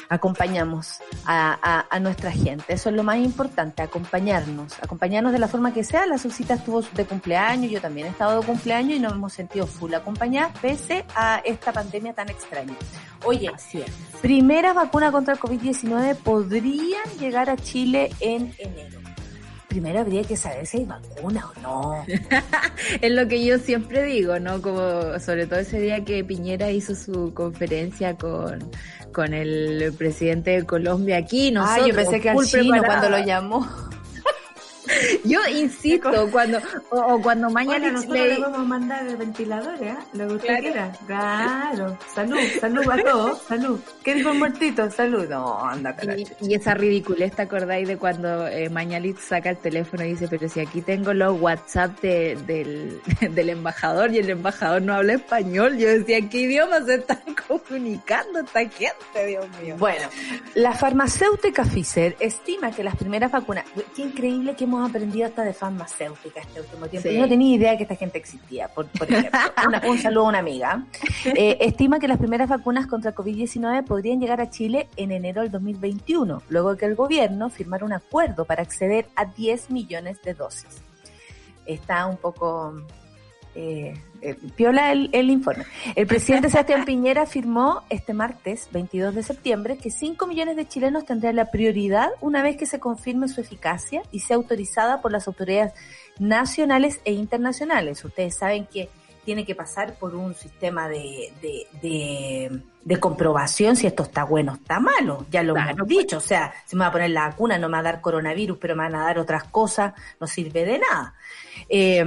Acompañamos a, a, a nuestra gente, eso es lo más importante, acompañarnos, acompañarnos de la forma que sea. La Susita estuvo de cumpleaños, yo también he estado de cumpleaños y nos hemos sentido full acompañadas pese a esta pandemia tan extraña. Oye. Primeras vacunas contra el COVID-19 podrían llegar a Chile en enero. Primero habría que saber si hay vacuna o no. Es lo que yo siempre digo, ¿no? Como sobre todo ese día que Piñera hizo su conferencia con, con el presidente de Colombia aquí, nosotros Ah, yo pensé que al chino cuando lo llamó. Yo insisto, cuando, o, o cuando mañana le, podemos mandar el ventilador, ¿eh? Lo que usted Claro. quiera. Claro. Salud, salud a todos, salud. ¿Qué dijo el muertito? Salud. No, anda. Y, y esa ridiculez, ¿te acordáis de cuando eh, Mañalit saca el teléfono y dice, pero si aquí tengo los WhatsApp de- del, del embajador y el embajador no habla español? Yo decía, ¿qué idioma se están comunicando esta gente, Dios mío? Bueno, la farmacéutica Pfizer estima que las primeras vacunas, qué increíble que hemos aprendido hasta de farmacéutica este último tiempo. Sí. Yo no tenía idea que esta gente existía, por, por ejemplo. Una- un saludo a una amiga. Eh, estima que las primeras vacunas contra el COVID-19 podrían llegar a Chile en enero del 2021, luego de que el gobierno firmara un acuerdo para acceder a 10 millones de dosis. Está un poco... eh, eh, piola el, el informe. El presidente Sebastián Piñera afirmó este martes, 22 de septiembre, que 5 millones de chilenos tendrán la prioridad una vez que se confirme su eficacia y sea autorizada por las autoridades nacionales e internacionales. Ustedes saben que tiene que pasar por un sistema de, de, de, de comprobación si esto está bueno o está malo. Ya lo Claro, hemos dicho. O sea, si me va a poner la vacuna no me va a dar coronavirus, pero me van a dar otras cosas, no sirve de nada. Eh,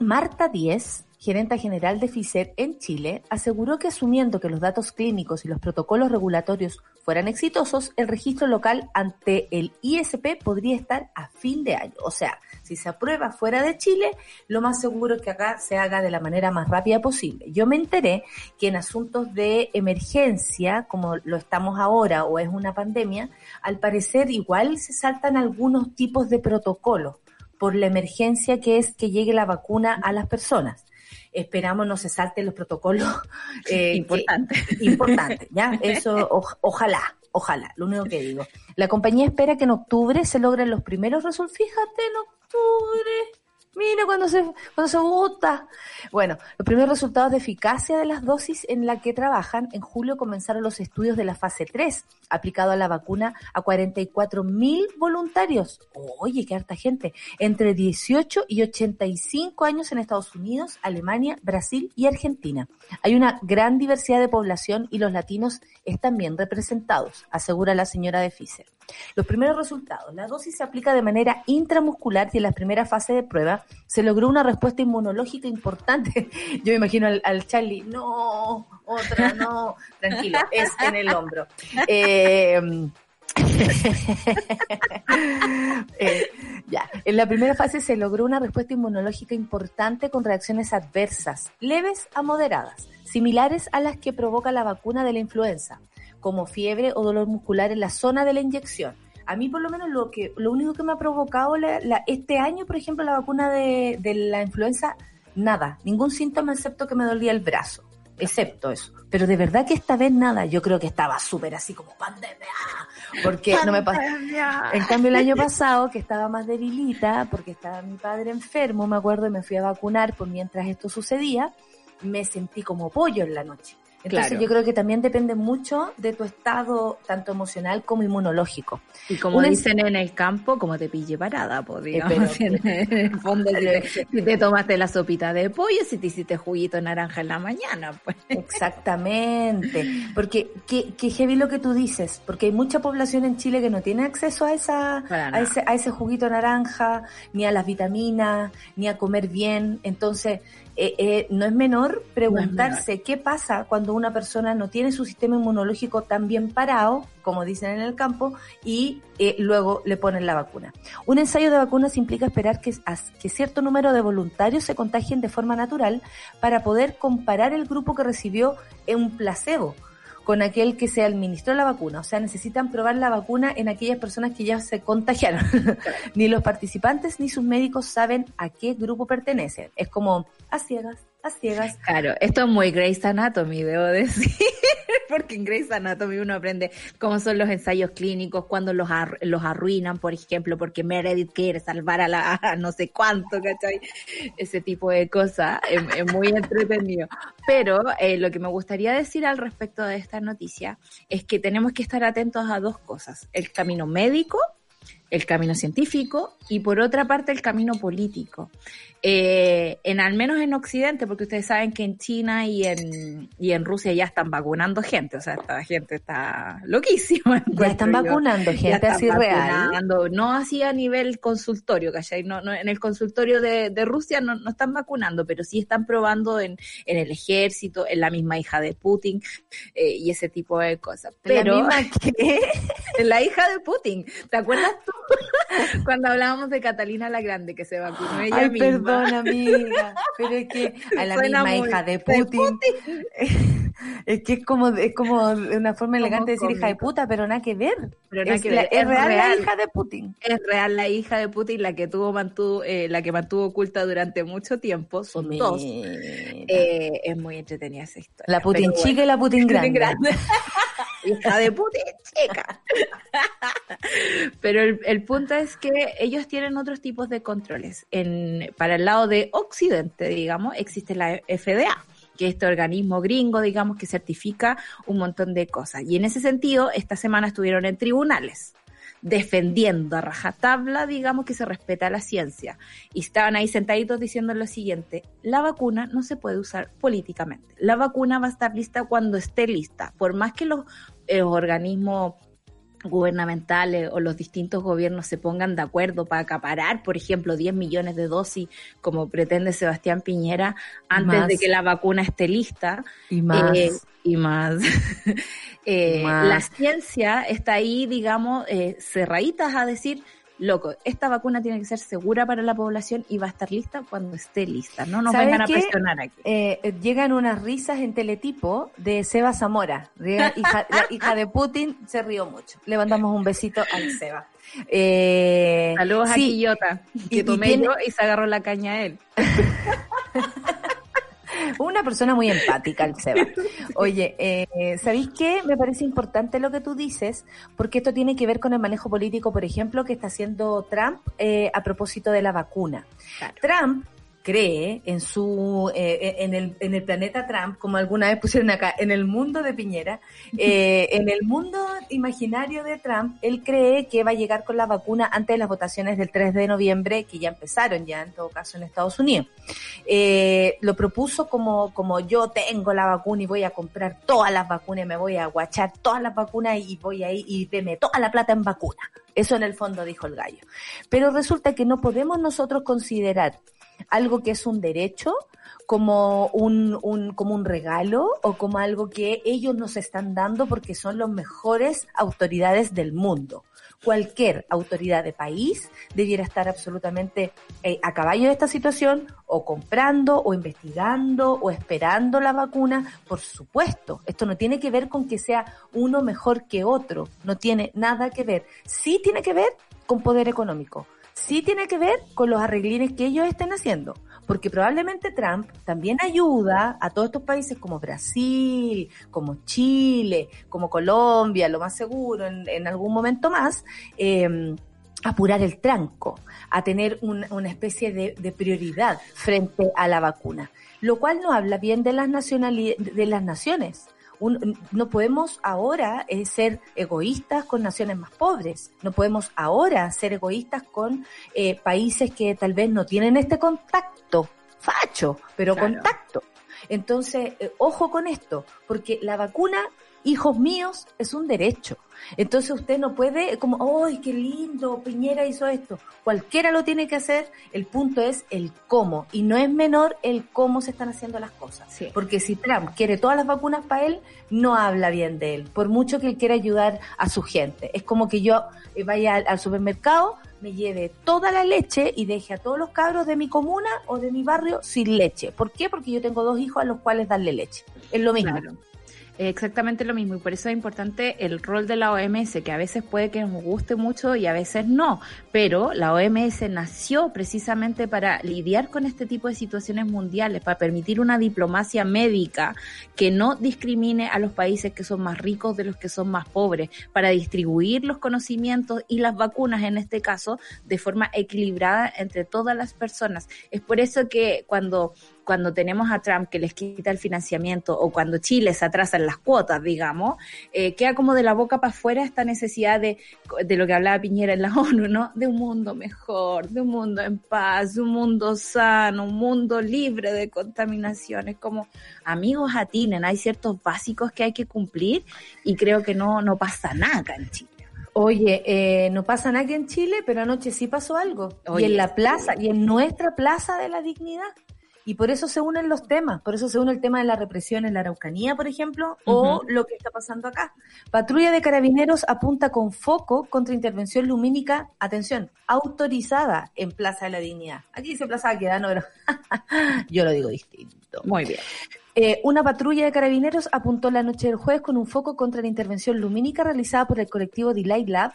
Marta Díez, gerenta general de FICER en Chile, aseguró que asumiendo que los datos clínicos y los protocolos regulatorios fueran exitosos, el registro local ante el ISP podría estar a fin de año. O sea, si se aprueba fuera de Chile, lo más seguro es que acá se haga de la manera más rápida posible. Yo me enteré que en asuntos de emergencia, como lo estamos ahora o es una pandemia, al parecer igual se saltan algunos tipos de protocolos por la emergencia que es que llegue la vacuna a las personas. Esperamos no se salten los protocolos eh, Importante. que- importante, ¿ya? Eso, oj- ojalá, ojalá, lo único que digo. La compañía espera que en octubre se logren los primeros resultados. Fíjate, en octubre. Mira cuando se, cuando se vota. Bueno, los primeros resultados de eficacia de las dosis en la que trabajan, en julio comenzaron los estudios de la fase 3, aplicado a la vacuna a 44 mil voluntarios. Oye, qué harta gente. Entre 18 y 85 años en Estados Unidos, Alemania, Brasil y Argentina. Hay una gran diversidad de población y los latinos están bien representados, asegura la señora de Pfizer. Los primeros resultados. La dosis se aplica de manera intramuscular y en la primera fase de prueba se logró una respuesta inmunológica importante. Yo me imagino al, al Charlie, no, otra, no, tranquilo, es en el hombro. Eh, eh, ya. En la primera fase se logró una respuesta inmunológica importante con reacciones adversas, leves a moderadas, similares a las que provoca la vacuna de la influenza, como fiebre o dolor muscular en la zona de la inyección. A mí por lo menos lo que lo único que me ha provocado la- la- este año, por ejemplo, la vacuna de, de la influenza, nada, ningún síntoma excepto que me dolía el brazo, excepto eso. Pero de verdad que esta vez nada, yo creo que estaba súper así como pandemia, porque no me pasó. En cambio, el año pasado, que estaba más debilita, porque estaba mi padre enfermo, me acuerdo, y me fui a vacunar por mientras esto sucedía, me sentí como pollo en la noche. Entonces Claro. yo creo que también depende mucho de tu estado, tanto emocional como inmunológico. Y como Una- dicen en el campo, como te pille parada, pues digamos, pero- en, el fondo, si te, si te tomaste la sopita de pollo, si te hiciste juguito de naranja en la mañana, pues. Exactamente, porque que, que heavy lo que tú dices, porque hay mucha población en Chile que no tiene acceso a esa a ese, a ese juguito naranja, ni a las vitaminas, ni a comer bien, entonces eh, eh, no es menor preguntarse qué pasa cuando una persona no tiene su sistema inmunológico tan bien parado, como dicen en el campo, y eh, luego le ponen la vacuna. Un ensayo de vacunas implica esperar que, cierto número de voluntarios se contagien de forma natural para poder comparar el grupo que recibió un placebo con aquel que se administró la vacuna. O sea, necesitan probar la vacuna en aquellas personas que ya se contagiaron. ni los participantes ni sus médicos saben a qué grupo pertenecen. Es como a ciegas, a ciegas. Claro, esto es muy Grey's Anatomy, debo decir, porque en Grey's Anatomy uno aprende cómo son los ensayos clínicos, cuando los, ar- los arruinan, por ejemplo, porque Meredith quiere salvar a la no sé cuánto, ¿cachai? Ese tipo de cosas, es, es muy entretenido. Pero eh, lo que me gustaría decir al respecto de esta noticia es que tenemos que estar atentos a dos cosas, el camino médico, el camino científico y por otra parte el camino político. Eh, en al menos en Occidente, porque ustedes saben que en China y en, y en Rusia ya están vacunando gente, o sea, esta gente está loquísima. Ya están yo. vacunando gente están así real. No así a nivel consultorio, ¿cachai? No, no, en el consultorio de, de Rusia no, no están vacunando, pero sí están probando en, en el ejército, en la misma hija de Putin eh, y ese tipo de cosas. Pero, La misma que... la hija de Putin. ¿Te acuerdas tú cuando hablábamos de Catalina la Grande que se vacunó ella Ay, misma? perdón, amiga, pero es que a la Suena misma hija de de Putin, es que es como es como una forma elegante de decir hija de puta, pero nada que ver. Pero nada es, que la- ver, es es real, la hija de Putin. Es real la hija de Putin la que tuvo mantuvo eh, la que mantuvo oculta durante mucho tiempo. Son dos. Eh, es muy entretenida esa historia. la Putin Pero chica y la Putin bueno. grande. hija de puta chica. Pero el, el, punto es que ellos tienen otros tipos de controles. En, para el lado de Occidente, digamos, existe la FDA que este organismo gringo, digamos, que certifica un montón de cosas. Y en ese sentido, esta semana estuvieron en tribunales defendiendo a rajatabla, digamos, que se respeta la ciencia. Y estaban ahí sentaditos diciendo lo siguiente, la vacuna no se puede usar políticamente. La vacuna va a estar lista cuando esté lista. Por más que los, los organismos gubernamentales o los distintos gobiernos se pongan de acuerdo para acaparar, por ejemplo, 10 millones de dosis, como pretende Sebastián Piñera, antes Más. de que la vacuna esté lista. Y más. Eh, y más. Eh, Más. La ciencia está ahí, digamos, eh, cerraditas a decir, loco, esta vacuna tiene que ser segura para la población y va a estar lista cuando esté lista. No nos ¿Sabe vengan a presionar aquí. Eh, eh, llegan unas risas en teletipo de Seba Zamora. Hija, la hija de Putin se rió mucho. Le mandamos un besito al Seba. Eh, Saludos a sí, Quillota, y- que y tomé tiene- yo y se agarró la caña a él. Una persona muy empática, el Seba. Oye, eh, ¿sabéis qué? Me parece importante lo que tú dices, porque esto tiene que ver con el manejo político, por ejemplo, que está haciendo Trump eh, a propósito de la vacuna. Claro. Trump cree en su eh, en el en el planeta Trump como alguna vez pusieron acá en el mundo de Piñera eh, en el mundo imaginario de Trump él cree que va a llegar con la vacuna antes de las votaciones del 3 de noviembre que ya empezaron ya en todo caso en Estados Unidos. Eh, lo propuso como como yo tengo la vacuna y voy a comprar todas las vacunas me voy a guachar todas las vacunas y voy a ir y deme toda la plata en vacuna. Eso en el fondo dijo el gallo. Pero resulta que no podemos nosotros considerar algo que es un derecho como un, como un regalo o como algo que ellos nos están dando porque son los mejores autoridades del mundo. Cualquier autoridad de país debiera estar absolutamente eh, a caballo de esta situación o comprando o investigando o esperando la vacuna. Por supuesto, esto no tiene que ver con que sea uno mejor que otro, no tiene nada que ver. Sí tiene que ver con poder económico sí tiene que ver con los arreglines que ellos estén haciendo, porque probablemente Trump también ayuda a todos estos países como Brasil, como Chile, como Colombia, lo más seguro, en, algún momento más, eh, apurar el tranco, a tener un, una especie de, prioridad frente a la vacuna, lo cual no habla bien de las, de las naciones. Un, no podemos ahora eh, ser egoístas con naciones más pobres, no podemos ahora ser egoístas con eh, países que tal vez no tienen este contacto, facho, pero claro. contacto. Entonces, eh, ojo con esto, porque la vacuna, hijos míos, es un derecho. Entonces usted no puede, como, ¡ay, qué lindo! Piñera hizo esto. Cualquiera lo tiene que hacer. El punto es el cómo. Y no es menor el cómo se están haciendo las cosas. Sí. Porque si Trump quiere todas las vacunas para él, no habla bien de él. Por mucho que él quiera ayudar a su gente. Es como que yo vaya al, al supermercado, me lleve toda la leche y deje a todos los cabros de mi comuna o de mi barrio sin leche. ¿Por qué? Porque yo tengo dos hijos a los cuales darle leche. Es lo mismo. Claro exactamente lo mismo y por eso es importante el rol de la OMS que a veces puede que nos guste mucho y a veces no, pero la OMS nació precisamente para lidiar con este tipo de situaciones mundiales, para permitir una diplomacia médica que no discrimine a los países que son más ricos de los que son más pobres, para distribuir los conocimientos y las vacunas en este caso de forma equilibrada entre todas las personas. Es por eso que cuando cuando tenemos a Trump que les quita el financiamiento o cuando Chile se atrasa en las cuotas, digamos, eh, queda como de la boca para afuera esta necesidad de, de lo que hablaba Piñera en la ONU, ¿no? De un mundo mejor, de un mundo en paz, de un mundo sano, un mundo libre de contaminaciones. Como amigos atinen, hay ciertos básicos que hay que cumplir y creo que no, no pasa nada acá en Chile. Oye, eh, no pasa nada aquí en Chile, pero anoche sí pasó algo. Oye, y en la plaza, y en nuestra plaza de la dignidad. Y por eso se unen los temas, por eso se une el tema de la represión en la Araucanía, por ejemplo, uh -huh. o lo que está pasando acá. Patrulla de carabineros apunta con foco contra intervención lumínica, atención, autorizada en Plaza de la Dignidad. Aquí dice Plaza Aquedano, pero yo lo digo distinto. Muy bien. Eh, una patrulla de carabineros apuntó la noche del jueves con un foco contra la intervención lumínica realizada por el colectivo Delight Lab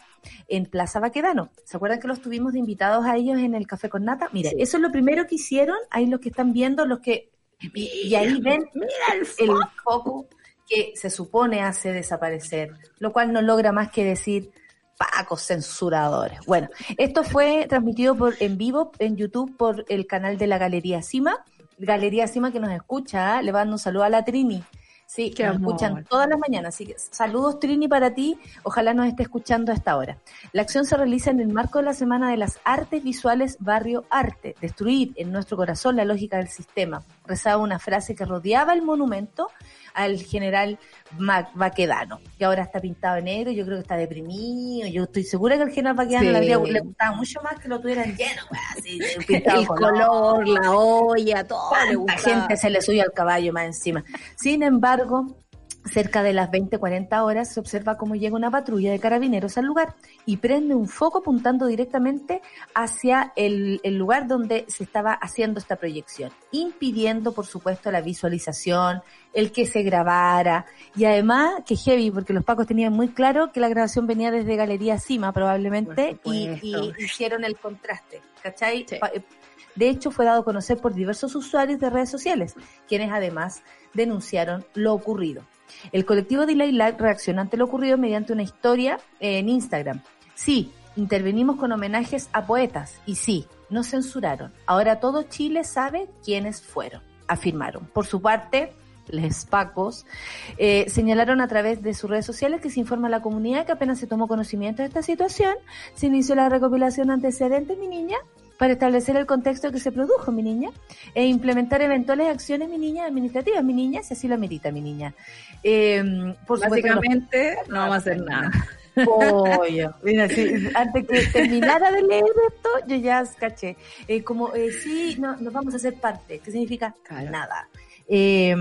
en Plaza Baquedano. ¿Se acuerdan que los tuvimos de invitados a ellos en el Café con Nata? Mira, sí. eso es lo primero que hicieron, ahí los que están viendo, los que... Y, y ahí ven mira el foco. el foco que se supone hace desaparecer, lo cual no logra más que decir pacos censuradores. Bueno, esto fue transmitido por en vivo en YouTube por el canal de la Galería Cima. Galería Cima que nos escucha, ¿eh? le mando un saludo a la Trini. Sí, que nos escuchan todas las mañanas. Así que saludos Trini para ti. Ojalá nos esté escuchando a esta hora. La acción se realiza en el marco de la Semana de las Artes Visuales Barrio Arte. Destruir en nuestro corazón la lógica del sistema. Rezaba una frase que rodeaba el monumento al general Baquedano, que ahora está pintado en negro, yo creo que está deprimido, yo estoy segura que al general Baquedano le, gustaba mucho más que lo tuvieran lleno, así, pintado el color, la olla, todo La gente se le subió al caballo más encima. Sin embargo, Cerca de las 20-40 horas se observa cómo llega una patrulla de carabineros al lugar y prende un foco apuntando directamente hacia el, lugar donde se estaba haciendo esta proyección, impidiendo por supuesto la visualización, el que se grabara. Y además que heavy porque los pacos tenían muy claro que la grabación venía desde Galería Cima probablemente y, hicieron el contraste, ¿cachai? Eh, de hecho, fue dado a conocer por diversos usuarios de redes sociales, quienes además denunciaron lo ocurrido. El colectivo Delay Live reaccionó ante lo ocurrido mediante una historia en Instagram. Sí, intervenimos con homenajes a poetas y sí, no censuraron. Ahora todo Chile sabe quiénes fueron, afirmaron. Por su parte, les Pacos, eh, señalaron a través de sus redes sociales que se informa a la comunidad que apenas se tomó conocimiento de esta situación, se inició la recopilación antecedente, mi niña, para establecer el contexto que se produjo, mi niña, e implementar eventuales acciones, mi niña, administrativas, mi niña, si así lo amerita, mi niña. Eh, por Básicamente, no, vamos a hacer nada. Pollo. Mira, antes que terminara de leer esto, yo ya caché. Eh, como, eh, sí, no, nos vamos a hacer parte. ¿Qué significa? Nada. Eh,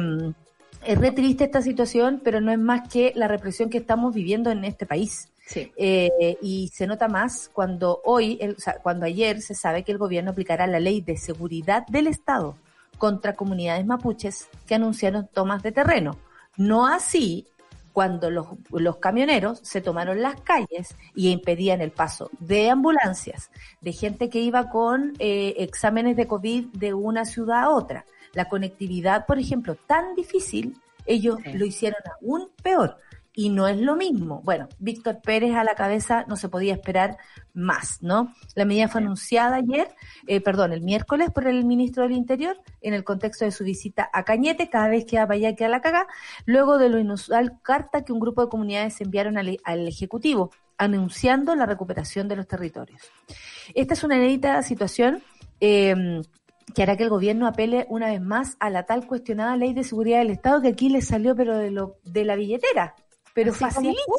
es re triste esta situación, pero no es más que la represión que estamos viviendo en este país. Sí. Eh, y se nota más cuando hoy, o sea, cuando ayer se sabe que el gobierno aplicará la ley de seguridad del Estado contra comunidades mapuches que anunciaron tomas de terreno. No así cuando los, los, camioneros se tomaron las calles y impedían el paso de ambulancias, de gente que iba con eh, exámenes de COVID de una ciudad a otra. La conectividad, por ejemplo, tan difícil, ellos lo hicieron aún peor y no es lo mismo. Bueno, Víctor Pérez a la cabeza no se podía esperar más, ¿no? La medida fue anunciada ayer, eh, perdón, el miércoles por el ministro del Interior en el contexto de su visita a Cañete, cada vez que va allá queda la caga, luego de lo inusual carta que un grupo de comunidades enviaron al, Ejecutivo anunciando la recuperación de los territorios. Esta es una inédita situación eh, que hará que el gobierno apele una vez más a la tal cuestionada ley de seguridad del Estado que aquí le salió pero de, lo, de la billetera pero facilísimo.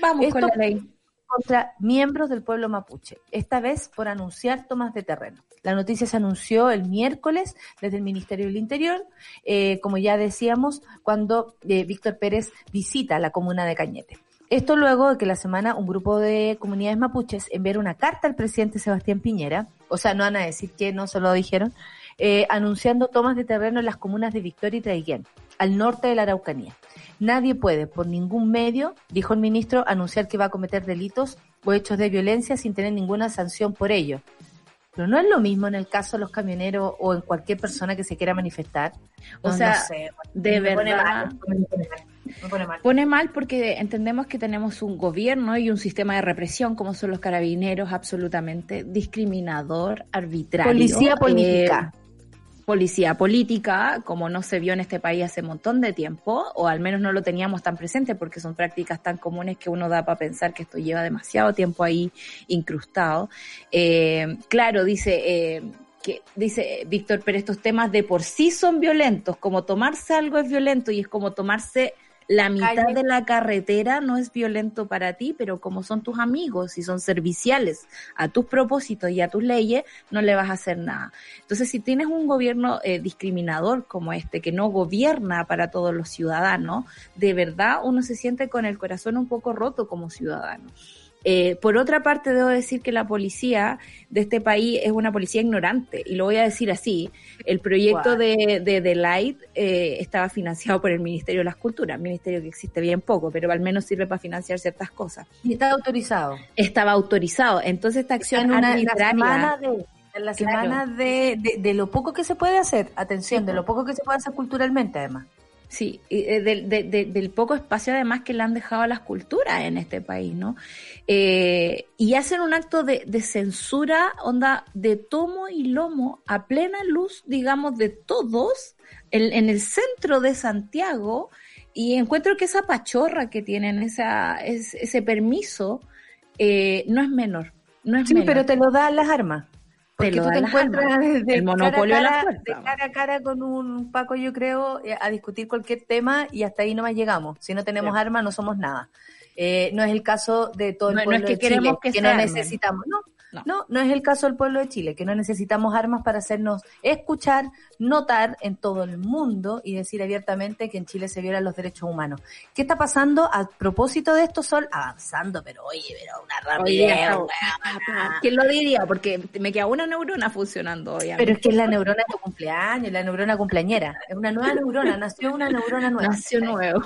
Vamos con la ley. Contra miembros del pueblo mapuche, esta vez por anunciar tomas de terreno. La noticia se anunció el miércoles desde el Ministerio del Interior, eh, como ya decíamos, cuando eh, Víctor Pérez visita la comuna de Cañete. Esto luego de que la semana un grupo de comunidades mapuches enviara una carta al presidente Sebastián Piñera, o sea, no van a decir que no se lo dijeron, eh, anunciando tomas de terreno en las comunas de Victoria y Traiguén, al norte de la Araucanía. Nadie puede, por ningún medio, dijo el ministro, anunciar que va a cometer delitos o hechos de violencia sin tener ninguna sanción por ello. Pero no es lo mismo en el caso de los camioneros o en cualquier persona que se quiera manifestar. O sea, de verdad. Pone mal, pone mal porque entendemos que tenemos un gobierno y un sistema de represión como son los carabineros absolutamente discriminador, arbitrario. Policía política. Eh, policía política, como no se vio en este país hace un montón de tiempo, o al menos no lo teníamos tan presente porque son prácticas tan comunes que uno da para pensar que esto lleva demasiado tiempo ahí incrustado. Eh, claro, dice... Eh, que dice Víctor, pero estos temas de por sí son violentos, como tomarse algo es violento y es como tomarse la mitad de la carretera no es violento para ti, pero como son tus amigos y son serviciales a tus propósitos y a tus leyes, no le vas a hacer nada. Entonces, si tienes un gobierno eh, discriminador como este, que no gobierna para todos los ciudadanos, de verdad uno se siente con el corazón un poco roto como ciudadano. Eh, por otra parte, debo decir que la policía de este país es una policía ignorante, y lo voy a decir así. El proyecto de, de The Light eh, estaba financiado por el Ministerio de las Culturas, ministerio que existe bien poco, pero al menos sirve para financiar ciertas cosas. Y estaba autorizado. Estaba autorizado. Entonces esta acción en una, semana de en la semana de, de, lo poco que se puede hacer, atención, de lo poco que se puede hacer culturalmente además. Sí, eh, del, de, de, del poco espacio además que le han dejado a las culturas en este país, ¿no? Eh, y hacen un acto de, de, censura, onda, de tomo y lomo, a plena luz, digamos, de todos, en, en el centro de Santiago, y encuentro que esa pachorra que tienen, esa, es, ese permiso, eh, no es menor. No es sí, menor. pero te lo dan las armas. Porque Te lo tú te encuentras El monopolio de cara, a cara- fuerza. de cara a cara con un Paco, yo creo, eh, a discutir cualquier tema y hasta ahí nomás llegamos. Si no tenemos Sí. armas, no somos nada. Eh, no es el caso de todo el No- no pueblo es que de Chile, queremos que no necesitamos. No, No. no, no es el caso del pueblo de Chile, que no necesitamos armas para hacernos escuchar, notar en todo el mundo y decir abiertamente que en Chile se violan los derechos humanos. ¿Qué está pasando a propósito de esto, Sol? Avanzando, pero oye, pero una rapidez. ¿Quién lo diría? Porque me queda una neurona funcionando hoy. Pero es que es la neurona de tu cumpleaños, la neurona cumpleañera. Es una nueva neurona, nació una neurona nueva. Nació nuevo.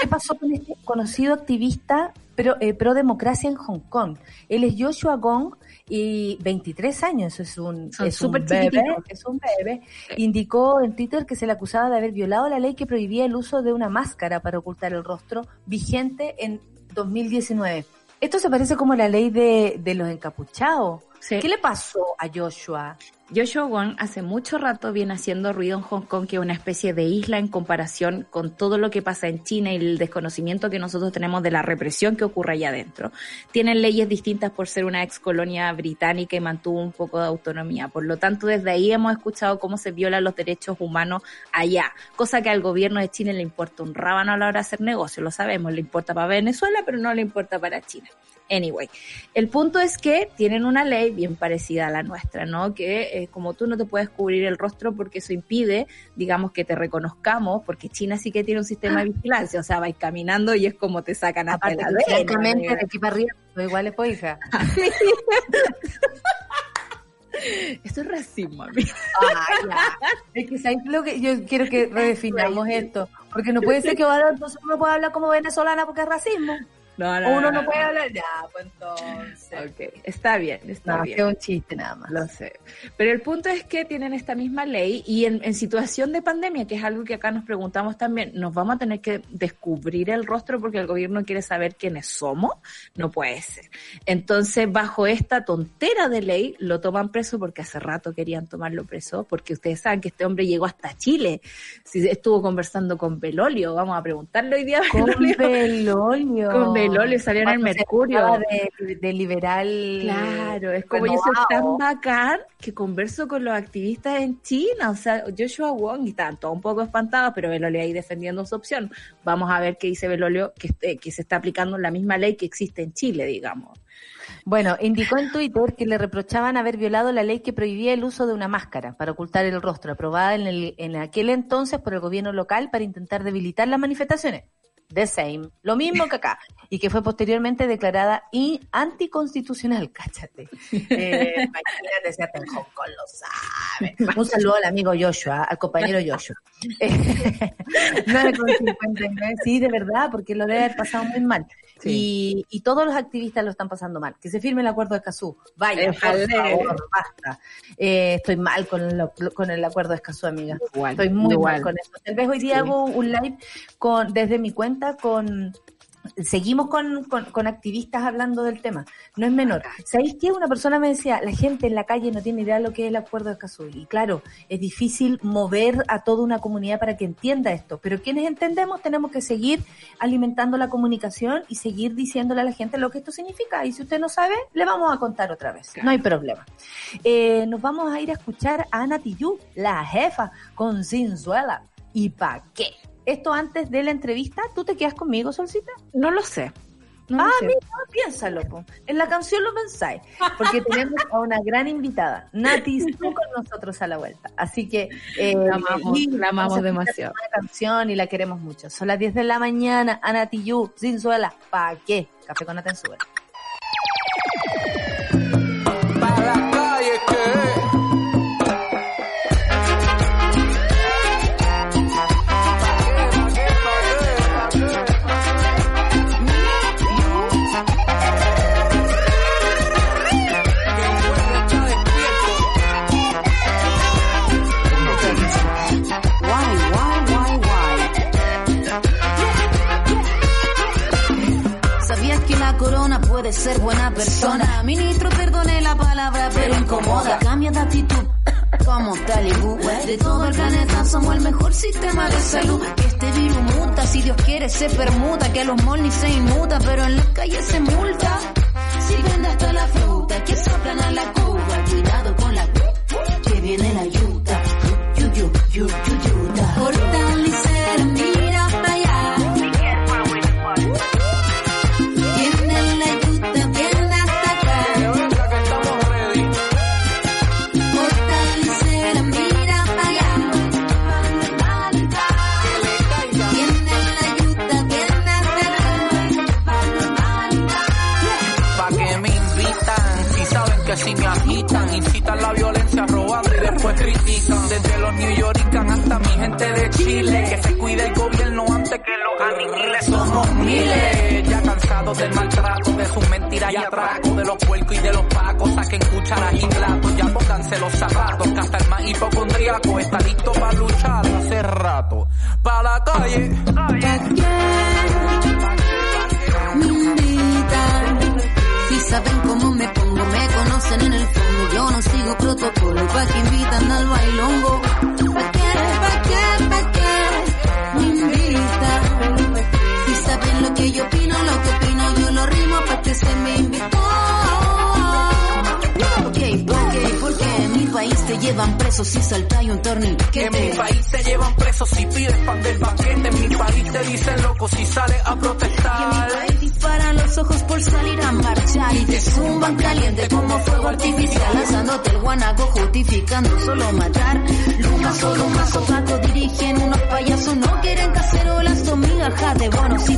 ¿Qué pasó con este conocido activista pro, eh, pro democracia en Hong Kong? Él es Joshua Gong y 23 años, es un, Son es un bebé, es un bebé. Indicó en Twitter que se le acusaba de haber violado la ley que prohibía el uso de una máscara para ocultar el rostro, vigente en 2019. Esto se parece como la ley de, de los encapuchados. Sí. ¿Qué le pasó a Joshua? Joshua Wong hace mucho rato viene haciendo ruido en Hong Kong, que es una especie de isla en comparación con todo lo que pasa en China y el desconocimiento que nosotros tenemos de la represión que ocurre allá adentro. Tienen leyes distintas por ser una ex colonia británica y mantuvo un poco de autonomía. Por lo tanto, desde ahí hemos escuchado cómo se violan los derechos humanos allá, cosa que al gobierno de China le importa un rábano a la hora de hacer negocio, lo sabemos, le importa para Venezuela, pero no le importa para China. Anyway, el punto es que tienen una ley bien parecida a la nuestra, ¿no? Que eh, como tú no te puedes cubrir el rostro porque eso impide, digamos, que te reconozcamos, porque China sí que tiene un sistema de vigilancia, o sea, vais caminando y es como te sacan Aparte, la vena, francamente, de aquí para arriba, igual es hija. Esto es racismo, amiga. Ya. Es que ¿sabes lo que yo quiero que redefinamos esto? Porque no puede ser que ahora uno pueda hablar como venezolana porque es racismo. No, uno no puede hablar. Ya, pues entonces. Ok, está bien, está No, bien. que es un chiste nada más. Lo sé. Pero el punto es que tienen esta misma ley y en, en situación de pandemia, que es algo que acá nos preguntamos también, ¿nos vamos a tener que descubrir el rostro porque el gobierno quiere saber quiénes somos? No puede ser. Entonces, bajo esta tontera de ley, lo toman preso porque hace rato querían tomarlo preso, porque ustedes saben que este hombre llegó hasta Chile. Si estuvo conversando con Belolio, vamos a preguntarle hoy día Con Belolio. Belolio. Con Belolio salió en el Mercurio. De, de liberal. Claro, es como yo soy renovado. tan bacán que converso con los activistas en China, o sea, Joshua Wong y todos un poco espantados, pero Belolio ahí defendiendo su opción. Vamos a ver qué dice Belolio, que, eh, que se está aplicando la misma ley que existe en Chile, digamos. Bueno, indicó en Twitter que le reprochaban haber violado la ley que prohibía el uso de una máscara para ocultar el rostro, aprobada en, el, en aquel entonces por el gobierno local para intentar debilitar las manifestaciones. The same, lo mismo que acá, y que fue posteriormente declarada in- anticonstitucional, cáchate. Eh, imagínate, si hasta en Hong Kong lo sabe. Un saludo al amigo Joshua, al compañero Joshua. Eh, 9,59, sí, de verdad, porque lo debe haber pasado muy mal. Y, y todos los activistas lo están pasando mal. Que se firme el acuerdo de Escazú. Vaya, por favor, basta. Eh, estoy mal con, lo- con el acuerdo de Escazú, amiga. Igual, Estoy muy igual. mal con eso. Tal vez hoy día Sí. hago un live con desde mi cuenta con seguimos con, con, con activistas hablando del tema. No es menor. ¿Sabéis qué? Una persona me decía, la gente en la calle no tiene idea de lo que es el acuerdo de Escazú. Y claro, es difícil mover a toda una comunidad para que entienda esto. Pero quienes entendemos tenemos que seguir alimentando la comunicación y seguir diciéndole a la gente lo que esto significa. Y si usted no sabe, le vamos a contar otra vez. No hay problema. Eh, nos vamos a ir a escuchar a Ana Tijoux, la jefa, con Cinzuela. ¿Y pa' qué? Esto antes de la entrevista, ¿tú te quedas conmigo, Solcita? No lo sé. No ah, mira, piénsalo. po. En la canción lo pensáis. Porque tenemos a una gran invitada, Nati con nosotros a la vuelta. Así que eh, La amamos, y la amamos a demasiado. Una canción y la queremos mucho. Son las 10 de la mañana, Ana Tijoux, Cinzuela, ¿pa' qué? Café con Atenzuela. Ser buena persona. Ministro, perdone la palabra, pero incomoda. Cambia de actitud. Como Talibú, de todo el planeta somos el mejor sistema de salud. Que este virus muta, si Dios quiere se permuta, que a los molnis se inmuta, pero en las calles se multa. Si vende hasta la fruta, que soplan a la cuba, cuidado con la que viene la yuta. Yu, yu, yu, Desde los New Yorkers hasta mi gente de Chile, que se cuide el gobierno antes que los aniquiles. Somos miles, ya cansados del maltrato, de sus mentiras y atracos, de los puercos y de los pacos, saquen cucharas y platos, ya pónganse los zapatos, que hasta el más hipocondríaco está listo para luchar hace rato. Pa' la calle. ¿Pa' qué me invitan? Saben cómo me en el fondo. Yo no sigo protocolo, pa' que invitan al bailongo. ¿Pa' qué, pa' qué, pa' qué me invitan? Si saben lo que yo opino, lo que opino, yo lo rimo pa' que se me invitó. Llevan preso si salta y un torniquete. En mi país te llevan preso si pides pan del banquete. En mi país te dicen loco si sales a Y en mi protestar. país disparan los ojos por salir a marchar y te zumban caliente como fuego artificial, lanzándote el guanaco justificando solo matar. Luma solo más opaco dirigen unos payasos, no quieren cacerolas o migajas de bonos y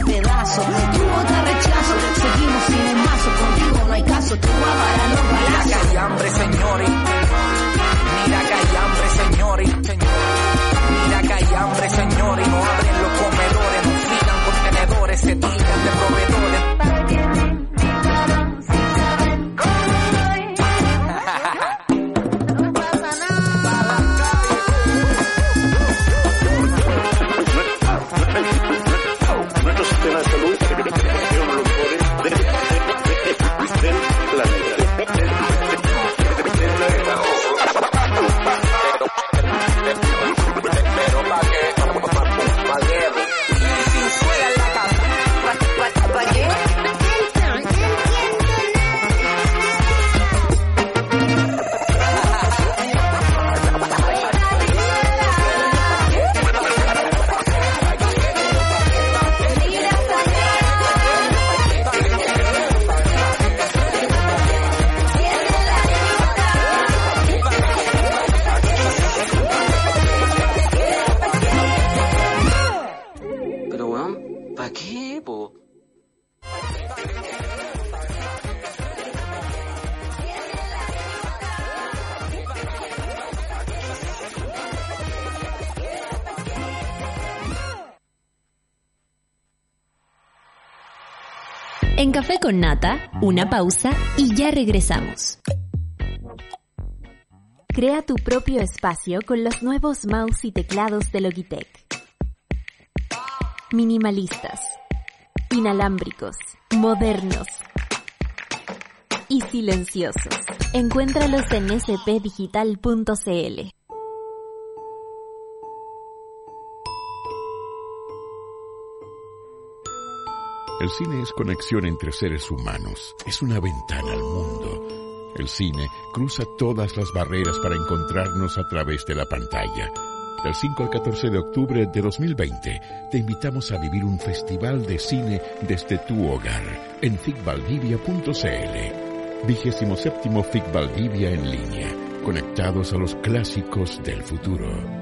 Café con Nata, una pausa y ya regresamos. Crea tu propio espacio con los nuevos mouse y teclados de Logitech. Minimalistas, inalámbricos, modernos y silenciosos. Encuéntralos en spdigital.cl. El cine es conexión entre seres humanos, es una ventana al mundo. El cine cruza todas las barreras para encontrarnos a través de la pantalla. Del 5 al 14 de octubre de 2020, te invitamos a vivir un festival de cine desde tu hogar en ficvaldivia.cl. Vigésimo séptimo FIC Valdivia en línea, conectados a los clásicos del futuro.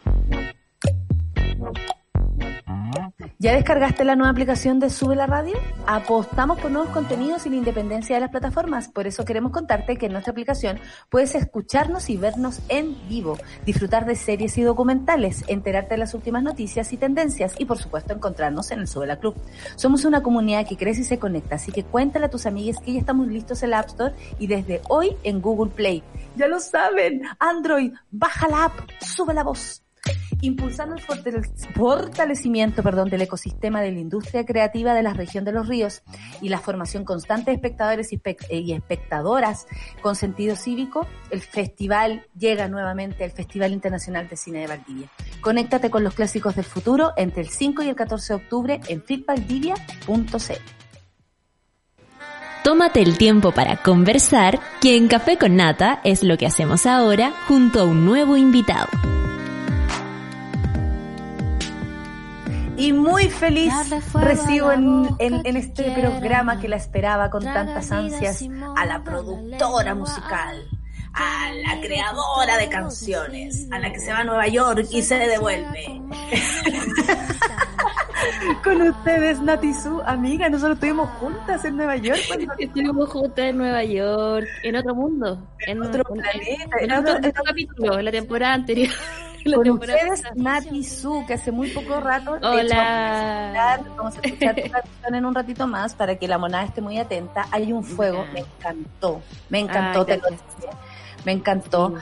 ¿Ya descargaste la nueva aplicación de Sube la Radio? Apostamos por nuevos contenidos y la independencia de las plataformas. Por eso queremos contarte que en nuestra aplicación puedes escucharnos y vernos en vivo, disfrutar de series y documentales, enterarte de las últimas noticias y tendencias y por supuesto encontrarnos en el Sube la Club. Somos una comunidad que crece y se conecta, así que cuéntale a tus amigas que ya estamos listos en la App Store y desde hoy en Google Play. Ya lo saben, Android, baja la app, sube la voz impulsando el fortale- fortalecimiento perdón, del ecosistema de la industria creativa de la región de los ríos y la formación constante de espectadores y, espe- y espectadoras con sentido cívico, el festival llega nuevamente al Festival Internacional de Cine de Valdivia. Conéctate con los clásicos del futuro entre el 5 y el 14 de octubre en filmvaldivia.cl. Tómate el tiempo para conversar, que en Café con Nata es lo que hacemos ahora junto a un nuevo invitado. Y muy feliz recibo en, este programa que la esperaba con tantas ansias a la productora musical, a la creadora de canciones, a la que se va a Nueva York y se devuelve. Con ustedes, Nati Su, amiga, nosotros estuvimos juntas en Nueva York. cuando- Estuvimos juntas en Nueva York, en otro mundo, en Otro en- planeta, en en otro, otro capítulo, en la temporada anterior. Con ustedes. Nati Su, que hace muy poco rato. de hecho, Hola. Vamos a escuchar tu canción en un ratito más para que la monada esté muy atenta. Hay un fuego, me encantó, me encantó, Ay, te lo decía. me encantó.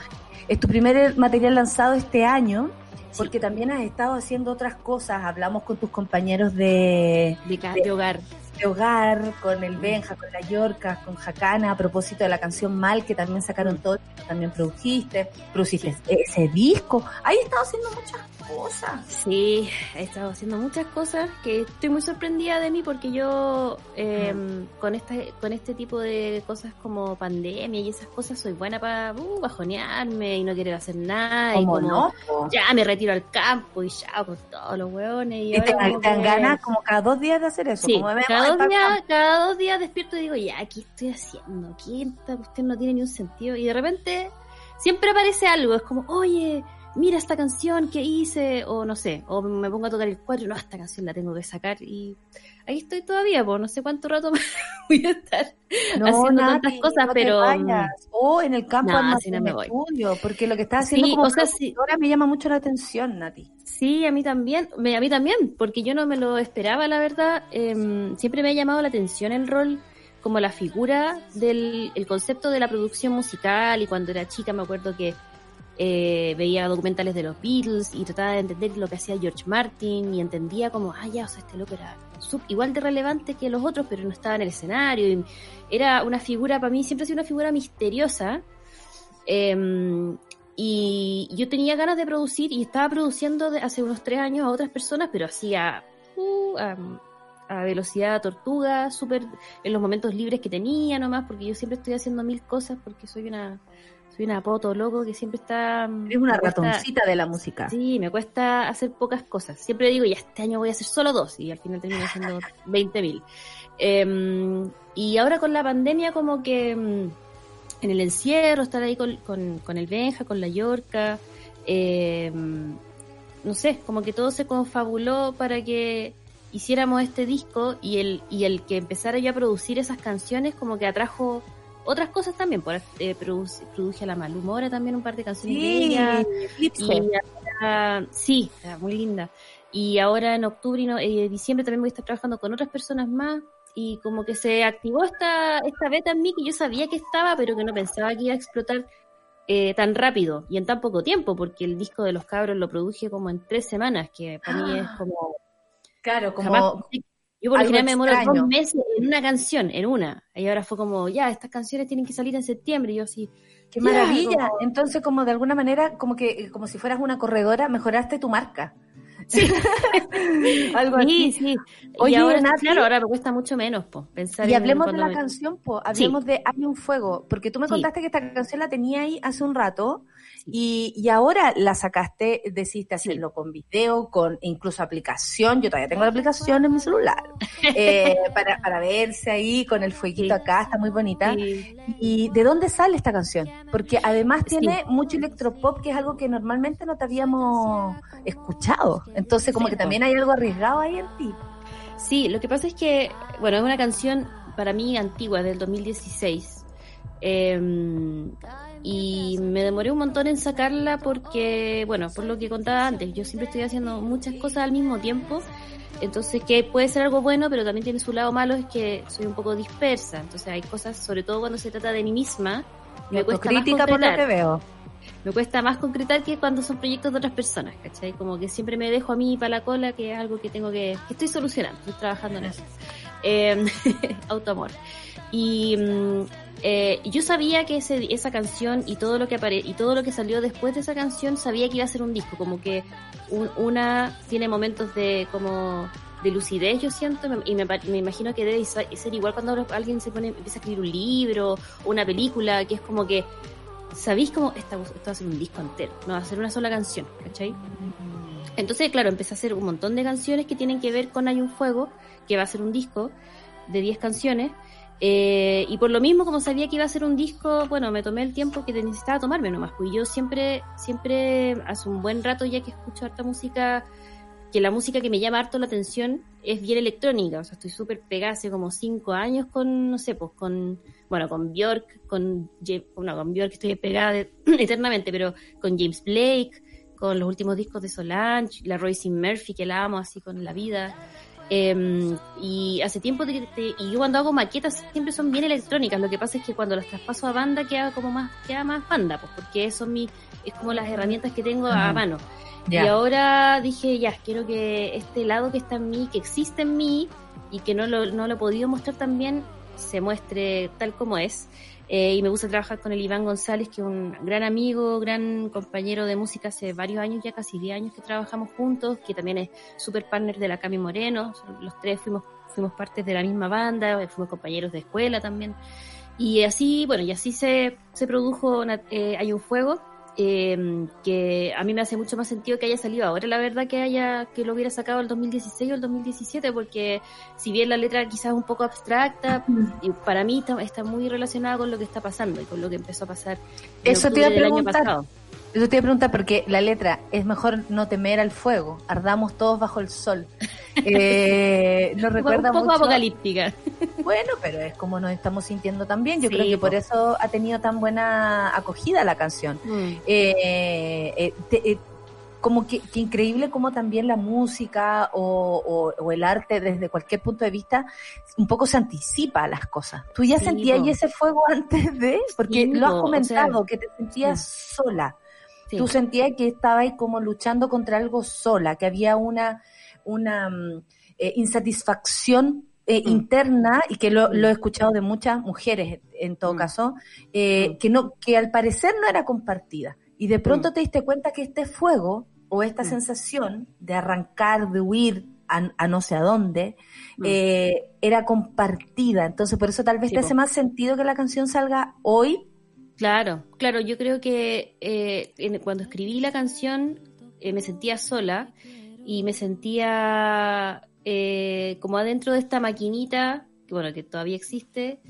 Es tu primer material lanzado este año, porque también has estado haciendo otras cosas. Hablamos con tus compañeros de, De, de hogar. De hogar, con el Benja, con la Yorca, con Jacana, a propósito de la canción Mal, que también sacaron todo, también produjiste, produciste ese disco. Ahí he estado haciendo muchas cosas. Sí, he estado haciendo muchas cosas que estoy muy sorprendida de mí porque yo eh, con este con este tipo de cosas como pandemia y esas cosas soy buena para uh, bajonearme y no querer hacer nada y ¿Cómo como no? ya me retiro al campo y ya con todos los hueones y, Y te, ahora como te dan ganas como cada dos días de hacer eso. Sí, como vemos, cada dos, días, cada dos días despierto y digo, ya, ¿qué estoy haciendo? ¿Qué esta cuestión no tiene ni un sentido? Y de repente siempre aparece algo, es como, oye, mira esta canción que hice, o no sé, o me pongo a tocar el cuadro, no, esta canción la tengo que sacar y ahí estoy todavía, pues no sé cuánto rato voy a estar haciendo Nati, tantas cosas, no pero... O en el campo armas si no me voy. estudio, porque lo que estás haciendo Sí, como o sea, sí. me llama mucho la atención, Nati. Sí, a mí también, me- a mí también, porque yo no me lo esperaba, la verdad. Em, siempre me ha llamado la atención el rol como la figura del el concepto de la producción musical y cuando era chica me acuerdo que eh, veía documentales de los Beatles y trataba de entender lo que hacía George Martin y entendía como, ah, ya, o sea, este loco era sub- igual de relevante que los otros, pero no estaba en el escenario. Y era una figura, para mí siempre ha sido una figura misteriosa. Em, y yo tenía ganas de producir y estaba produciendo hace unos tres años a otras personas, pero hacía uh, a, a velocidad tortuga, súper en los momentos libres que tenía nomás, porque yo siempre estoy haciendo mil cosas porque soy una soy una poto loco que siempre está Es una cuesta- ratoncita de la música. Sí, me cuesta hacer pocas cosas. Siempre digo, ya este año voy a hacer solo dos y al final termino haciendo 20 mil. y ahora con la pandemia como que mm, en el encierro, estar ahí con, con, con el Benja, con la Yorca, eh, no sé, como que todo se confabuló para que hiciéramos este disco y el, y el que empezara yo a producir esas canciones como que atrajo otras cosas también, por eh, produ- produje a la Malumora también un par de canciones de Sí, ella. Y ahora, sí, está muy linda. Y ahora en octubre y no- eh, diciembre también voy a estar trabajando con otras personas más. Y como que se activó esta, esta beta en mí que yo sabía que estaba, pero que no pensaba que iba a explotar eh, tan rápido y en tan poco tiempo, porque el disco de los cabros lo produje como en tres semanas, que para mí es como... Claro, como jamás pensé- yo por lo algo general me demoro dos meses en una canción, en una. Y ahora fue como, ya, estas canciones tienen que salir en septiembre. Y yo así, Qué maravilla. como- Entonces, como de alguna manera, como que como si fueras una corredora, mejoraste tu marca. Algo Sí, así. sí. Oye, y ahora, Nati- claro, ahora me cuesta mucho menos, po, pensar Y en hablemos de la me- canción, pues, hablemos de Hay un fuego, porque tú me Sí. contaste que esta canción la tenía ahí hace un rato Y, y ahora la sacaste, decidiste hacerlo con video, con incluso aplicación. Yo todavía tengo la aplicación en mi celular. eh, para, para verse ahí con el fueguito acá, está muy bonita. ¿Y de dónde sale esta canción? Porque además tiene mucho electropop, que es algo que normalmente no te habíamos escuchado. Entonces, como que también hay algo arriesgado ahí en ti. Sí, lo que pasa es que, bueno, es una canción para mí antigua, del 2016. Eh, y me demoré un montón en sacarla porque, bueno, por lo que contaba antes, yo siempre estoy haciendo muchas cosas al mismo tiempo. Entonces, que puede ser algo bueno, pero también tiene su lado malo, es que soy un poco dispersa. Entonces, hay cosas, sobre todo cuando se trata de mí misma, me cuesta más crítica por lo concretar que veo. me cuesta más concretar que cuando son proyectos de otras personas, ¿cachai? Como que siempre me dejo a mí para la cola, que es algo que tengo que, que estoy solucionando, estoy trabajando en eso. Eh, autoamor. Y mm, eh, yo sabía que ese, esa canción y todo lo que apare y todo lo que salió después de esa canción sabía que iba a ser un disco, como que un- una tiene momentos de como de lucidez yo siento y me, imagino que debe ser igual cuando alguien se pone empieza a escribir un libro o una película que es como que sabéis cómo esta, esto va a ser un disco entero, no va a ser una sola canción, ¿cachai? Entonces, claro, empecé a hacer un montón de canciones que tienen que ver con Hay un Fuego, que va a ser un disco de 10 canciones. Eh, y por lo mismo, como sabía que iba a ser un disco, bueno, me tomé el tiempo que necesitaba tomarme nomás. Pues yo siempre, siempre, hace un buen rato ya que escucho harta música, que la música que me llama harto la atención es bien electrónica. O sea, estoy súper pegada hace como 5 años con, no sé, pues con, bueno, con Björk, con, bueno, con Björk estoy pegada eternamente, pero con James Blake, con los últimos discos de Solange, la Royce Murphy, que la amo así con la vida. Eh, y hace tiempo de que te- y yo cuando hago maquetas siempre son bien electrónicas. Lo que pasa es que cuando las traspaso a banda queda como más, queda más banda, pues porque son mi, es como las herramientas que tengo a mano. Y ahora dije, ya, quiero que este lado que está en mí, que existe en mí y que no lo, no lo he podido mostrar también, se muestre tal como es. Eh, y me gusta trabajar con el Iván González, que es un gran amigo, gran compañero de música hace varios años, ya casi 10 años que trabajamos juntos, que también es super partner de la Cami Moreno. Los tres fuimos, fuimos partes de la misma banda, fuimos compañeros de escuela también. Y así, bueno, y así se, se produjo eh, Hay un Fuego, eh, que a mí me hace mucho más sentido que haya salido ahora, la verdad que haya que lo hubiera sacado el 2016 o el 2017, porque si bien la letra quizás es un poco abstracta, y para mí está, está muy relacionada con lo que está pasando y con lo que empezó a pasar en Eso te iba a del año preguntar. pasado. Eso te iba a preguntar porque la letra es mejor no temer al fuego, ardamos todos bajo el sol. Eh, nos Un recuerda poco mucho- apocalíptica. Bueno, pero es como nos estamos sintiendo también. Yo Sí, creo que po. por eso ha tenido tan buena acogida la canción. Mm. Eh, eh, te- eh, como que, que increíble como también la música o, o- o el arte desde cualquier punto de vista un poco se anticipa a las cosas. ¿Tú ya Sí, sentías po. ese fuego antes de? Porque Sí, lo has o comentado, sea, que te sentías sola. Sí. Tú sentías que estabas ahí como luchando contra algo sola, que había una, una mm, eh, insatisfacción eh, Mm. interna y que lo, Mm. lo he escuchado de muchas mujeres en todo Mm. caso, eh, Mm. que no, que al parecer no era compartida. Y de pronto Mm. te diste cuenta que este fuego o esta Mm. sensación de arrancar, de huir a, a no sé a dónde, Mm. eh, era compartida. Entonces por eso tal vez Sí, te po. hace más sentido que la canción salga hoy. Claro, claro, yo creo que eh, cuando escribí la canción eh, me sentía sola y me sentía eh, como adentro de esta maquinita, que bueno, que todavía existe,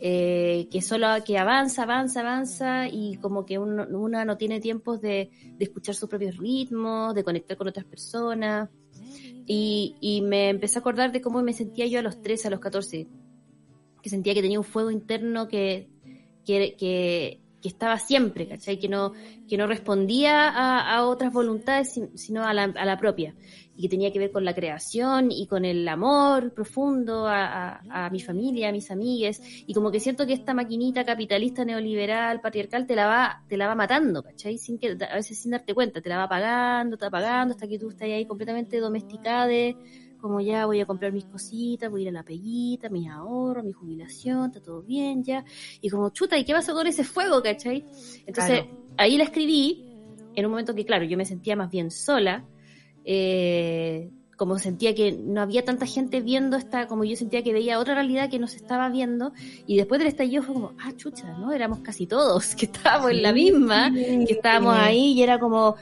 eh, que solo que avanza, avanza, avanza y como que uno, una no tiene tiempos de, de escuchar sus propios ritmos, de conectar con otras personas. Y, y me empecé a acordar de cómo me sentía yo a los 13, a los 14, que sentía que tenía un fuego interno que, que, que, estaba siempre, ¿cachai? Que no, que no respondía a, otras voluntades, sin- sino a la, a la propia. Y que tenía que ver con la creación y con el amor profundo a, a, mi familia, a mis amigues. Y como que siento que esta maquinita capitalista, neoliberal, patriarcal, te la va, te la va matando, ¿cachai? Sin que, a veces sin darte cuenta, te la va apagando, te apagando hasta que tú estás ahí completamente domesticada de como ya voy a comprar mis cositas, voy a ir a la peguita, mis ahorros, mi jubilación, está todo bien ya. Y como, chuta, ¿y qué pasó con ese fuego, cachai? Entonces, Claro. ahí la escribí, en un momento que, claro, yo me sentía más bien sola, eh, como sentía que no había tanta gente viendo esta, como yo sentía que veía otra realidad que nos estaba viendo, y después del estallido fue como, ah, chucha, ¿no? Éramos casi todos, que estábamos en la misma, que estábamos ahí y era como,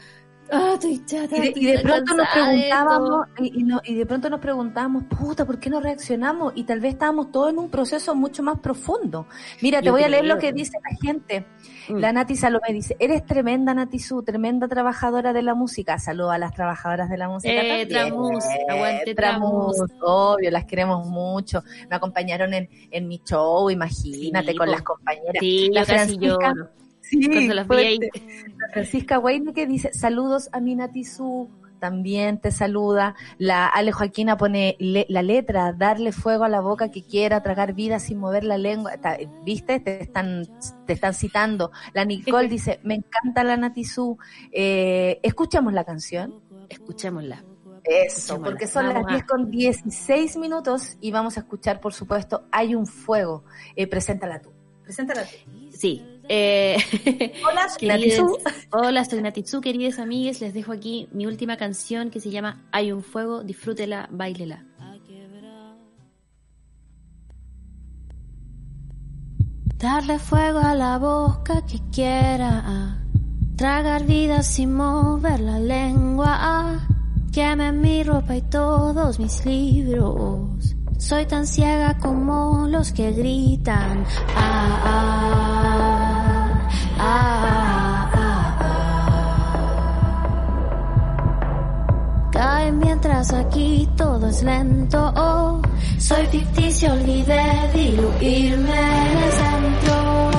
ah, estoy chata. Y de, estoy y de pronto nos preguntábamos, esto". y, y no- y de pronto nos preguntábamos, puta, ¿por qué no reaccionamos? Y tal vez estábamos todos en un proceso mucho más profundo. Mira, te Yo voy a leer lo que dice la gente. Mm. La Nati Salomé dice, eres tremenda Nati Su, tremenda trabajadora de la música. Saludos a las trabajadoras de la música. Eh, también. Tramus, aguante Tramus, Tramus. obvio, las queremos mucho. Me acompañaron en, en mi show, imagínate, Sí, con las compañeras. Sí, la Francisca. Sí, Cuando las vi ahí. Francisca dice, saludos a mi Natizú, también te saluda. La Ale Joaquina pone le- la letra, darle fuego a la boca que quiera, tragar vida sin mover la lengua. ¿Viste? Te están, te están citando. La Nicole dice, me encanta la Natizú. Eh, ¿Escuchamos la canción? Escuchémosla. Eso, Escuchémosla. porque son Vamos las 10 con 16 minutos y vamos a escuchar, por supuesto, Hay un fuego. Eh, preséntala tú. Preséntala tú. Sí. Eh, Hola, soy querides- hola, soy Natitsu, queridos amigues. Les dejo aquí mi última canción que se llama Hay un fuego, disfrútela, bailela. Darle fuego a la boca que quiera, tragar vida sin mover la lengua, queme mi ropa y todos mis libros. Soy tan ciega como los que gritan. Ah, ah, ah, ah, ah. Cae mientras aquí todo es lento. Oh, soy ficticio, olvidé diluirme en el centro.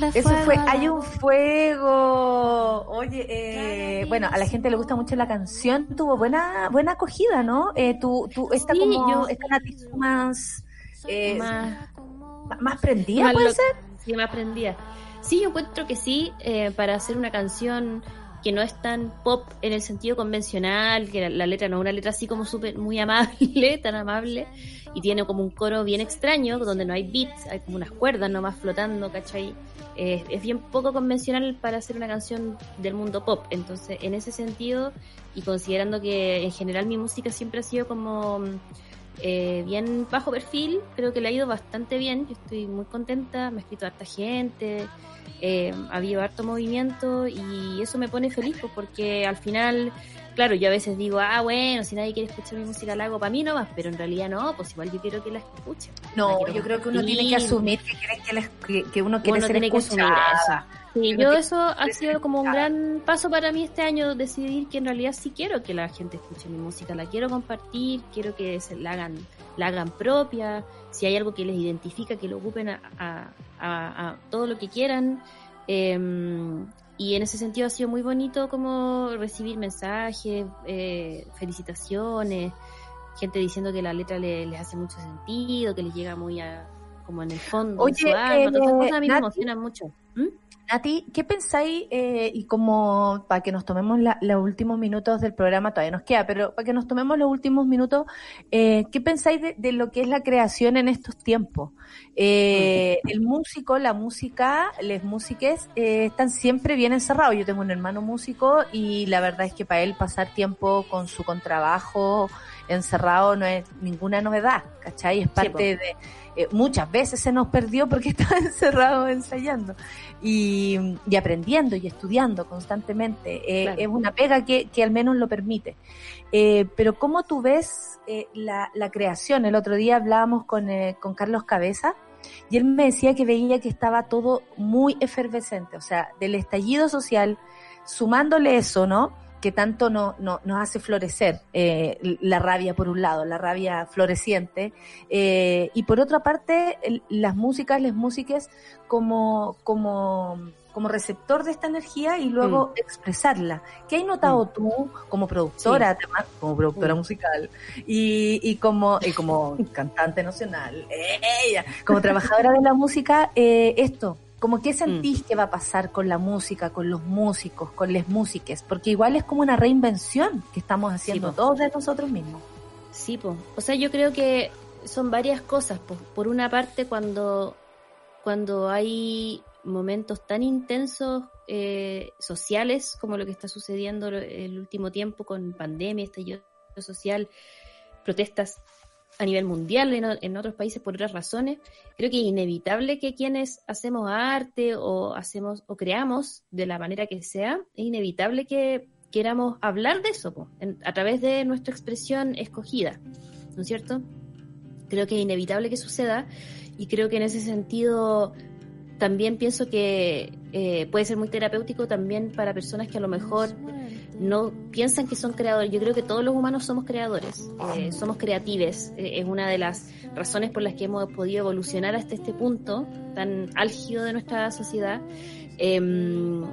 Darle Eso fuego fue, hay un fuego. Oye, eh, bueno, a la gente le gusta mucho la canción, tuvo buena buena acogida, ¿no? Eh, tú, tú, esta Sí, como, yo- esta más, eh, más, más prendida, más ¿puede lo- ser? Sí, más prendida. Sí, yo encuentro que sí, eh, para hacer una canción que no es tan pop en el sentido convencional, que la, letra no es una letra así como súper muy amable, tan amable, y tiene como un coro bien extraño, donde no hay beats, hay como unas cuerdas nomás flotando, ¿cachai? Es bien poco convencional para hacer una canción del mundo pop. Entonces, en ese sentido, y considerando que en general mi música siempre ha sido como eh, bien bajo perfil, creo que le ha ido bastante bien. Yo estoy muy contenta, me ha escrito harta gente, eh, ha habido harto movimiento y eso me pone feliz pues, porque al final, claro, yo a veces digo, ah, bueno, si nadie quiere escuchar mi música la hago para mí nomás, pero en realidad no, pues igual yo quiero que la escuchen. No, yo creo que uno tiene que asumir que, quiere que, les- que- que uno quiere Uno ser tiene que asumir escuchada. Sí, yo eso ha sido como un gran paso para mí este año, decidir que en realidad sí quiero que la gente escuche mi música, la quiero compartir, quiero que se la hagan, la hagan propia, si hay algo que les identifica, que lo ocupen a, a- a- a todo lo que quieran. Eh, y en ese sentido ha sido muy bonito como recibir mensajes, eh, felicitaciones, gente diciendo que la letra le- les hace mucho sentido, que les llega muy a, como en el fondo, Oye, en su alma, todas esas eh, cosas a mí me Nati, emocionan mucho. ¿Mm? Nati, ¿qué pensáis? eh, y como para que nos tomemos la- los últimos minutos del programa, todavía nos queda, pero para que nos tomemos los últimos minutos, eh, ¿qué pensáis de, de lo que es la creación en estos tiempos? Eh, el músico, la música, les músiques eh, están siempre bien encerrados. Yo tengo un hermano músico y la verdad es que para él pasar tiempo con su contrabajo encerrado no es ninguna novedad, ¿cachai? Es parte de... eh, muchas veces se nos perdió porque estaba encerrado ensayando y, y aprendiendo y estudiando constantemente. Eh, Claro. Es una pega que, que al menos lo permite. Eh, pero ¿cómo tú ves eh, la, la creación? El otro día hablábamos con, eh, con Carlos Cabeza y él me decía que veía que estaba todo muy efervescente, o sea, del estallido social, sumándole eso, ¿no? Que tanto no, no- nos hace florecer eh, la rabia por un lado, la rabia floreciente, eh, y por otra parte, el- las músicas, las músicas como, como, como receptor de esta energía y luego expresarla. ¿Qué has notado tú como productora, además, como productora Mm. musical y, y como, y como cantante nacional, ella, como trabajadora de la música, eh, esto? Como qué sentís que va a pasar con la música, con los músicos, con les músiques, porque igual es como una reinvención que estamos haciendo todos de nosotros mismos. Sí, po. o sea, yo creo que son varias cosas. po. Por una parte, cuando, cuando hay momentos tan intensos eh, sociales como lo que está sucediendo el último tiempo con pandemia, estallido social, protestas a nivel mundial en, en otros países por otras razones, creo que es inevitable que quienes hacemos arte o hacemos o creamos de la manera que sea, es inevitable que queramos hablar de eso en- a través de nuestra expresión escogida, ¿no es cierto? Creo que es inevitable que suceda y creo que en ese sentido también pienso que eh, puede ser muy terapéutico también para personas que a lo mejor no piensan que son creadores. Yo creo que todos los humanos somos creadores, eh, somos creatives. Eh, es una de las razones por las que hemos podido evolucionar hasta este punto tan álgido de nuestra sociedad. Em,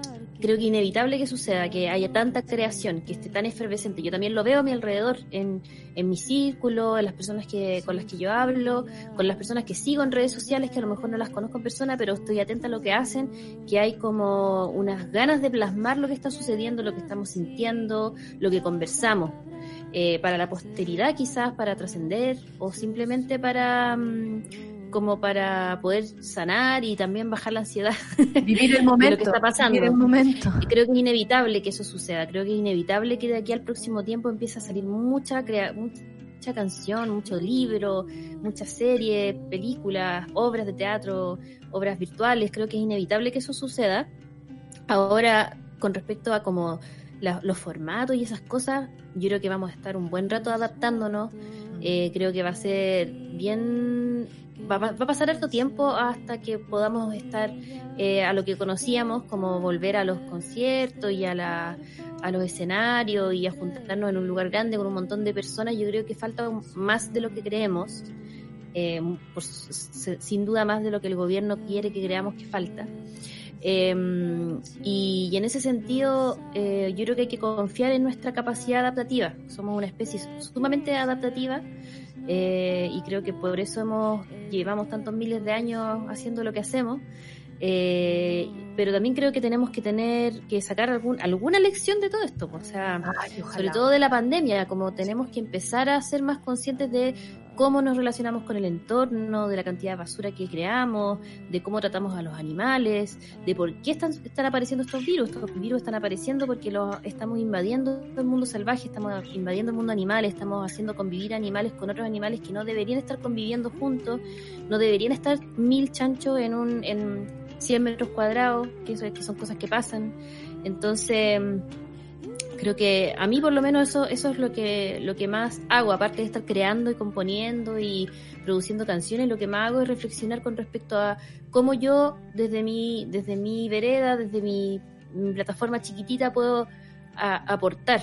creo que inevitable que suceda, que haya tanta creación, que esté tan efervescente. Yo también lo veo a mi alrededor, en, en mi círculo, en las personas que, con las que yo hablo, con las personas que sigo en redes sociales, que a lo mejor no las conozco en persona, pero estoy atenta a lo que hacen, que hay como unas ganas de plasmar lo que está sucediendo, lo que estamos sintiendo, lo que conversamos. Eh, para la posteridad quizás, para trascender o simplemente para... mm, como para poder sanar y también bajar la ansiedad Vivir el de momento. lo que está pasando. Vivir el momento. Y creo que es inevitable que eso suceda. Creo que es inevitable que de aquí al próximo tiempo empiece a salir mucha crea mucha canción, mucho libro, muchas series, películas, obras de teatro, obras virtuales. Creo que es inevitable que eso suceda. Ahora, con respecto a como la- los formatos y esas cosas, yo creo que vamos a estar un buen rato adaptándonos. Eh, creo que va a ser bien va, va- a pasar harto tiempo hasta que podamos estar eh, a lo que conocíamos, como volver a los conciertos y a, la, a los escenarios y a juntarnos en un lugar grande con un montón de personas. Yo creo que falta más de lo que creemos, eh, por sin duda más de lo que el gobierno quiere que creamos que falta. Eh, y, y en ese sentido, eh, yo creo que hay que confiar en nuestra capacidad adaptativa. Somos una especie sumamente adaptativa eh, y creo que por eso hemos llevamos tantos miles de años haciendo lo que hacemos. Eh, pero también creo que tenemos que tener que sacar algún, alguna lección de todo esto, o sea, Ay, sobre todo de la pandemia, como tenemos que empezar a ser más conscientes de cómo nos relacionamos con el entorno, de la cantidad de basura que creamos, de cómo tratamos a los animales, de por qué están, están apareciendo estos virus. Estos virus están apareciendo porque los estamos invadiendo el mundo salvaje, estamos invadiendo el mundo animal, estamos haciendo convivir animales con otros animales que no deberían estar conviviendo juntos, no deberían estar mil chanchos en un en 100 metros cuadrados, que, eso, que son cosas que pasan. Entonces, creo que a mí por lo menos eso eso es lo que lo que más hago aparte de estar creando y componiendo y produciendo canciones lo que más hago es reflexionar con respecto a cómo yo desde mi desde mi vereda desde mi, plataforma chiquitita puedo aportar.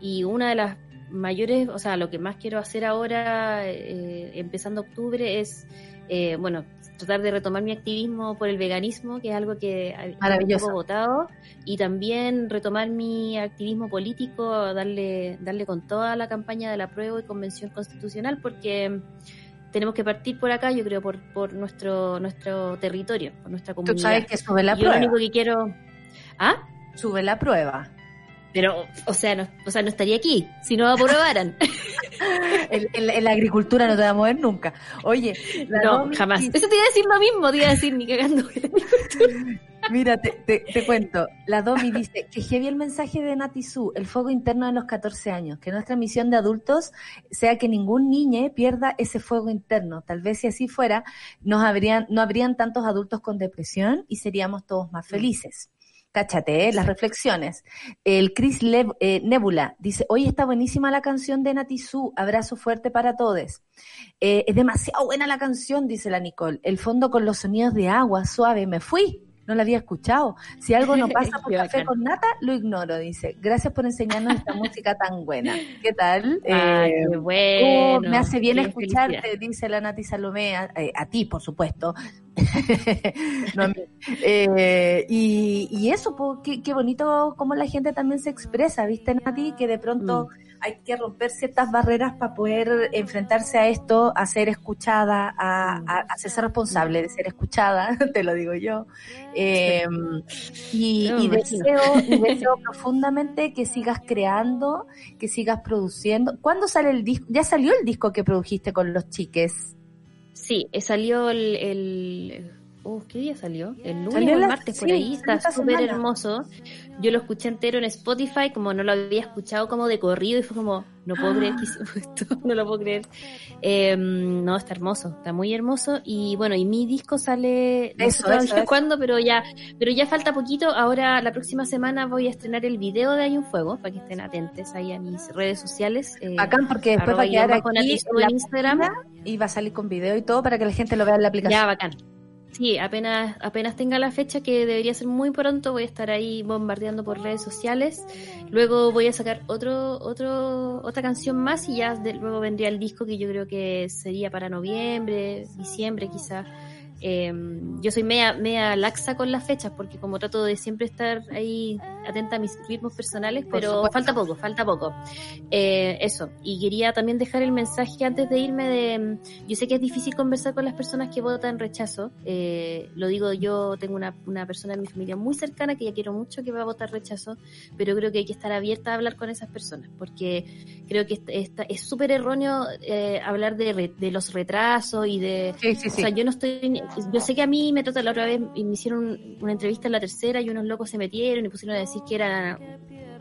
Y una de las mayores o sea lo que más quiero hacer ahora eh, empezando octubre es eh, bueno tratar de retomar mi activismo por el veganismo que es algo que ha- un Maravilloso. poco votado y también retomar mi activismo político, darle, darle con toda la campaña de la prueba y convención constitucional, porque tenemos que partir por acá, yo creo, por, por nuestro, nuestro territorio, por nuestra Tú comunidad. sabes que sube la yo lo único que quiero... ¿Ah? Sube la prueba. Pero, o sea, no, o sea, no estaría aquí si no aprobaran. En, la agricultura no te va a mover nunca. Oye, la no, Domi jamás. dice- Eso te iba a decir lo mismo, te iba a decir ni cagando. Mira, te, te- te cuento. La Domi dice que heavy el mensaje de Natizú, el fuego interno de los 14 años, que nuestra misión de adultos sea que ningún niño pierda ese fuego interno. Tal vez si así fuera, nos habrían, no habrían tantos adultos con depresión y seríamos todos más felices. Cáchate, ¿eh? las reflexiones. El Chris Lev- eh, Nebula dice, hoy está buenísima la canción de Natizú, abrazo fuerte para todos. Eh, es demasiado buena la canción, dice la Nicole. El fondo con los sonidos de agua, suave, me fui. No la había escuchado. Si algo no pasa por café con nata, lo ignoro, dice. Gracias por enseñarnos esta música tan buena. ¿Qué tal? Ay, Eh, oh, bueno. me hace bien escucharte, felicidad. dice la Nati Salomé, a, eh, a ti, por supuesto. no a mí. Eh, y, y eso, po, qué, qué bonito cómo la gente también se expresa, ¿viste, Nati? Que de pronto hay que romper ciertas barreras para poder enfrentarse a esto, a ser escuchada, a, a, a ser responsable de ser escuchada, te lo digo yo. Eh, y, y deseo, y deseo profundamente que sigas creando, que sigas produciendo. ¿Cuándo sale el disco? Ya salió el disco que produjiste con los chiques. Sí, eh, salió el... el oh, ¿Qué día salió? El lunes o el martes, por sí, ahí. Está súper hermoso. Yo lo escuché entero en Spotify, como no lo había escuchado como de corrido, y fue como, no puedo creer que hicimos esto, no lo puedo creer. Eh, no, está hermoso, está muy hermoso. Y bueno, y mi disco sale, no Eso, sé cuándo, pero ya, pero ya falta poquito. Ahora, la próxima semana voy a estrenar el video de Hay un Fuego, para que estén atentos ahí a mis redes sociales. eh, Bacán, porque después va a quedar aquí en Instagram. y va a salir con video y todo para que la gente lo vea en la aplicación. Ya, bacán. Sí, apenas, apenas tenga la fecha, que debería ser muy pronto, voy a estar ahí bombardeando por redes sociales. Luego voy a sacar otro, otro, otra canción más y ya luego vendría el disco que yo creo que sería para noviembre, diciembre quizás. Eh, yo soy media, media laxa con las fechas porque como trato de siempre estar ahí atenta a mis ritmos personales, pero falta poco, falta poco. Eh, eso, y quería también dejar el mensaje antes de irme de, yo sé que es difícil conversar con las personas que votan rechazo, eh, lo digo yo, tengo una, una persona en mi familia muy cercana que ya quiero mucho que va a votar rechazo, pero creo que hay que estar abierta a hablar con esas personas, porque creo que esta- es súper erróneo eh, hablar de, re- de los retrasos y de... Sí, sí, O sí. sea, yo no estoy. Yo sé que a mí me trata la otra vez y me hicieron una entrevista en la tercera y unos locos se metieron y pusieron a decir que era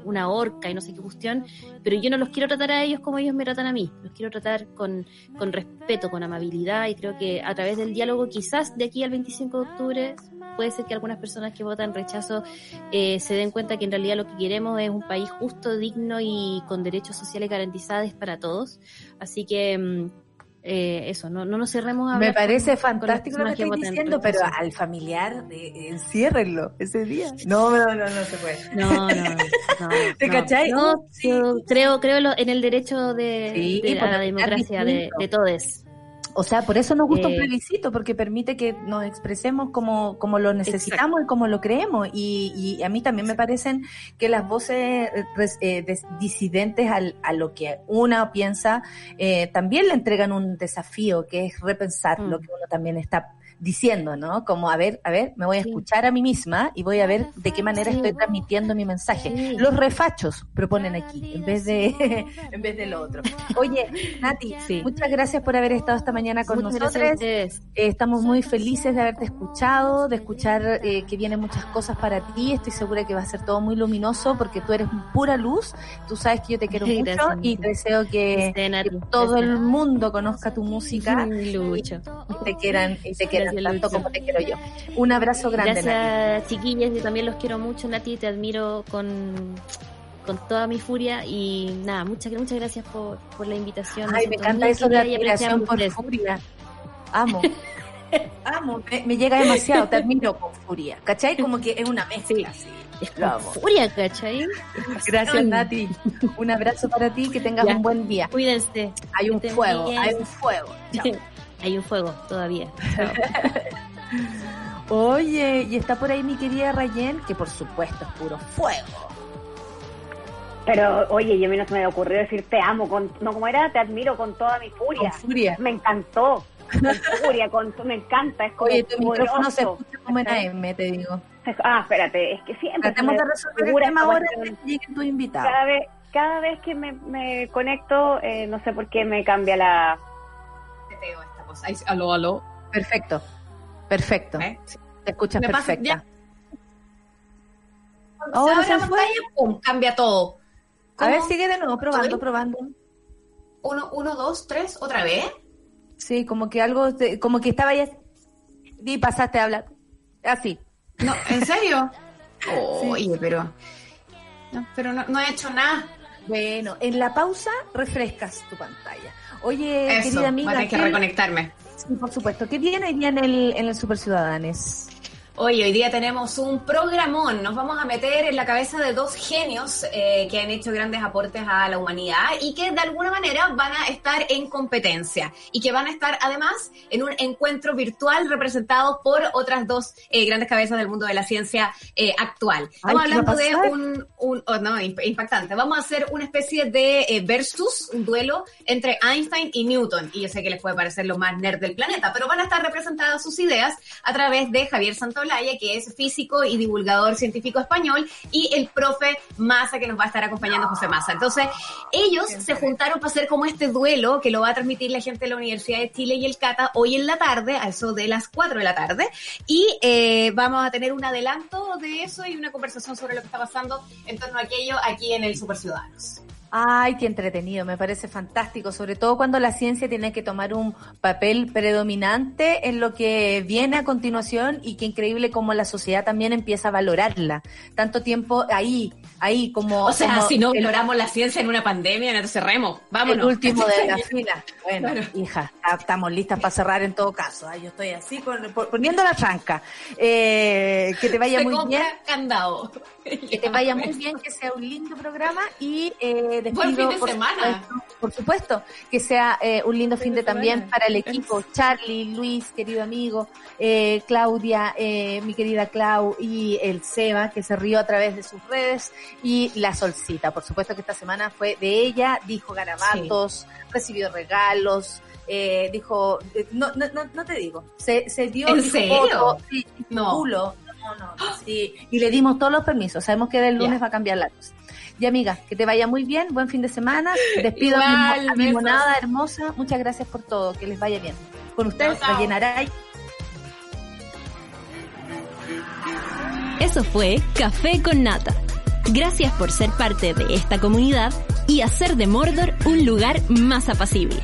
una horca y no sé qué cuestión, pero yo no los quiero tratar a ellos como ellos me tratan a mí. Los quiero tratar con, con respeto, con amabilidad y creo que a través del diálogo, quizás de aquí al 25 de octubre, puede ser que algunas personas que votan rechazo eh, se den cuenta que en realidad lo que queremos es un país justo, digno y con derechos sociales garantizados para todos. Así que. Eh, eso, no, no nos cerremos a Me parece con- con fantástico lo que votan diciendo, pero al familiar, eh, enciérrenlo ese día. No, no, no, no se puede. No, no, no. ¿Te no. cachai? No, Sí, yo creo, creo lo- en el derecho de, Sí, de- a la democracia de, de todos. O sea, por eso nos gusta un Eh, plebiscito, porque permite que nos expresemos como, como lo necesitamos y como lo creemos. Y, y a mí también me parecen que las voces eh, eh, disidentes al- a lo que una piensa eh, también le entregan un desafío, que es repensar Mm. lo que uno también está diciendo, ¿no? Como, a ver, a ver, me voy a escuchar a mí misma y voy a ver de qué manera estoy transmitiendo mi mensaje. Los refachos proponen aquí, en vez de, en vez de lo otro. Oye, Nati, muchas gracias por haber estado esta mañana con Muchas nosotros. Eh, estamos muy felices de haberte escuchado, de escuchar eh, que vienen muchas cosas para ti. Estoy segura que va a ser todo muy luminoso porque tú eres pura luz. Tú sabes que yo te quiero mucho Gracias, y te deseo que, todo el mundo conozca tu música y te quieran, y te quieran Gracias, tanto Lucho. como te quiero yo. Un abrazo grande, Nati. Gracias, chiquillas. Yo también los quiero mucho, Nati. Te admiro con, con toda mi furia. Y nada, muchas, muchas gracias por, por la invitación. Ay, me encanta eso de admiración por ustedes. furia. Amo. Amo, me, me llega demasiado, te admiro con furia. ¿Cachai? Como que es una mezcla. así. Es Lo con amo. furia, ¿cachai? Gracias, Nati. Un abrazo para ti, que tengas Ya. un buen día. Cuídense. Hay un fuego, bien. hay un fuego. Chao. Hay un fuego todavía. Oye, y está por ahí mi querida Rayen, que por supuesto es puro fuego. Pero, oye, yo a mí no se me ocurrió decir te amo, con, no como era, te admiro con toda mi furia. Con furia. Me encantó. Con furia, con, me encanta. Es como Oye, tu micrófono se escucha como en AM, te digo. Ah, espérate, es que siempre. Tratemos de resolver el tema ahora que. Cada vez, cada vez que me, me conecto, eh, no sé por qué me cambia la. Ahí, aló, aló. Perfecto, perfecto. ¿Eh? Te escuchas Me perfecta. Ahora se fue. pantalla, pum, cambia todo. A ver, sigue de nuevo, probando, probando. Uno, uno, dos, tres, otra vez. Sí, como que algo, como que estaba ya. Y pasaste a hablar. Así. No, ¿en serio? Oye, pero. No, pero no, no he hecho nada. Bueno, en la pausa refrescas tu pantalla. Oye, Eso, querida amiga. tener que ¿qué- reconectarme. Sí, por supuesto. ¿Qué viene hoy día en el, en el Super Ciudadanes? Hoy, hoy día tenemos un programón. Nos vamos a meter en la cabeza de dos genios eh, que han hecho grandes aportes a la humanidad y que de alguna manera van a estar en competencia y que van a estar además en un encuentro virtual representados por otras dos eh, grandes cabezas del mundo de la ciencia eh, actual. Estamos Ay, ¿qué va a hablando de un, un oh, no, imp- impactante. Vamos a hacer una especie de eh, versus, un duelo entre Einstein y Newton. Y yo sé que les puede parecer lo más nerd del planeta, pero van a estar representadas sus ideas a través de Javier Santolaya, que es físico y divulgador científico español, y el profe Massa, que nos va a estar acompañando José Massa. Entonces, ellos se juntaron para hacer como este duelo que lo va a transmitir la gente de la Universidad de Chile y el Cata hoy en la tarde, a eso de las 4 de la tarde. Y eh, vamos a tener un adelanto de eso y una conversación sobre lo que está pasando en torno a aquello aquí en el Super Ciudadanos. Ay, qué entretenido, me parece fantástico, sobre todo cuando la ciencia tiene que tomar un papel predominante en lo que viene a continuación y qué increíble como la sociedad también empieza a valorarla. Tanto tiempo ahí, ahí como... O sea, como si no valoramos la ciencia en una pandemia, entonces cerremos. Vámonos. El último de la fila. Bueno, Claro. hija, estamos listas para cerrar en todo caso. Ay, yo estoy así con- poniendo la tranca. Eh, que te vaya Se muy compra bien. candado. Que te vaya muy bien, que sea un lindo programa y eh, despido, Buen fin de por semana. supuesto, por supuesto, que sea eh, un lindo fin de también para el equipo. Charlie, Luis, querido amigo, eh, Claudia, eh, mi querida Clau y el Seba, que se rió a través de sus redes y la Solcita. Por supuesto que esta semana fue de ella, dijo garabatos, recibió regalos. Eh, dijo, eh, no, no, no, no te digo, se, se dio ¿En dijo serio? voto, sí, No. culo, no, no, sí, y le dimos todos los permisos. Sabemos que del lunes va a cambiar la cosa. Y amiga, que te vaya muy bien, buen fin de semana. Despido a mi, Igual, a mi monada hermosa. Muchas gracias por todo, que les vaya bien. Con ustedes, Chao, chao. rellenará. Eso fue Café con Nata. Gracias por ser parte de esta comunidad y hacer de Mordor un lugar más apacible.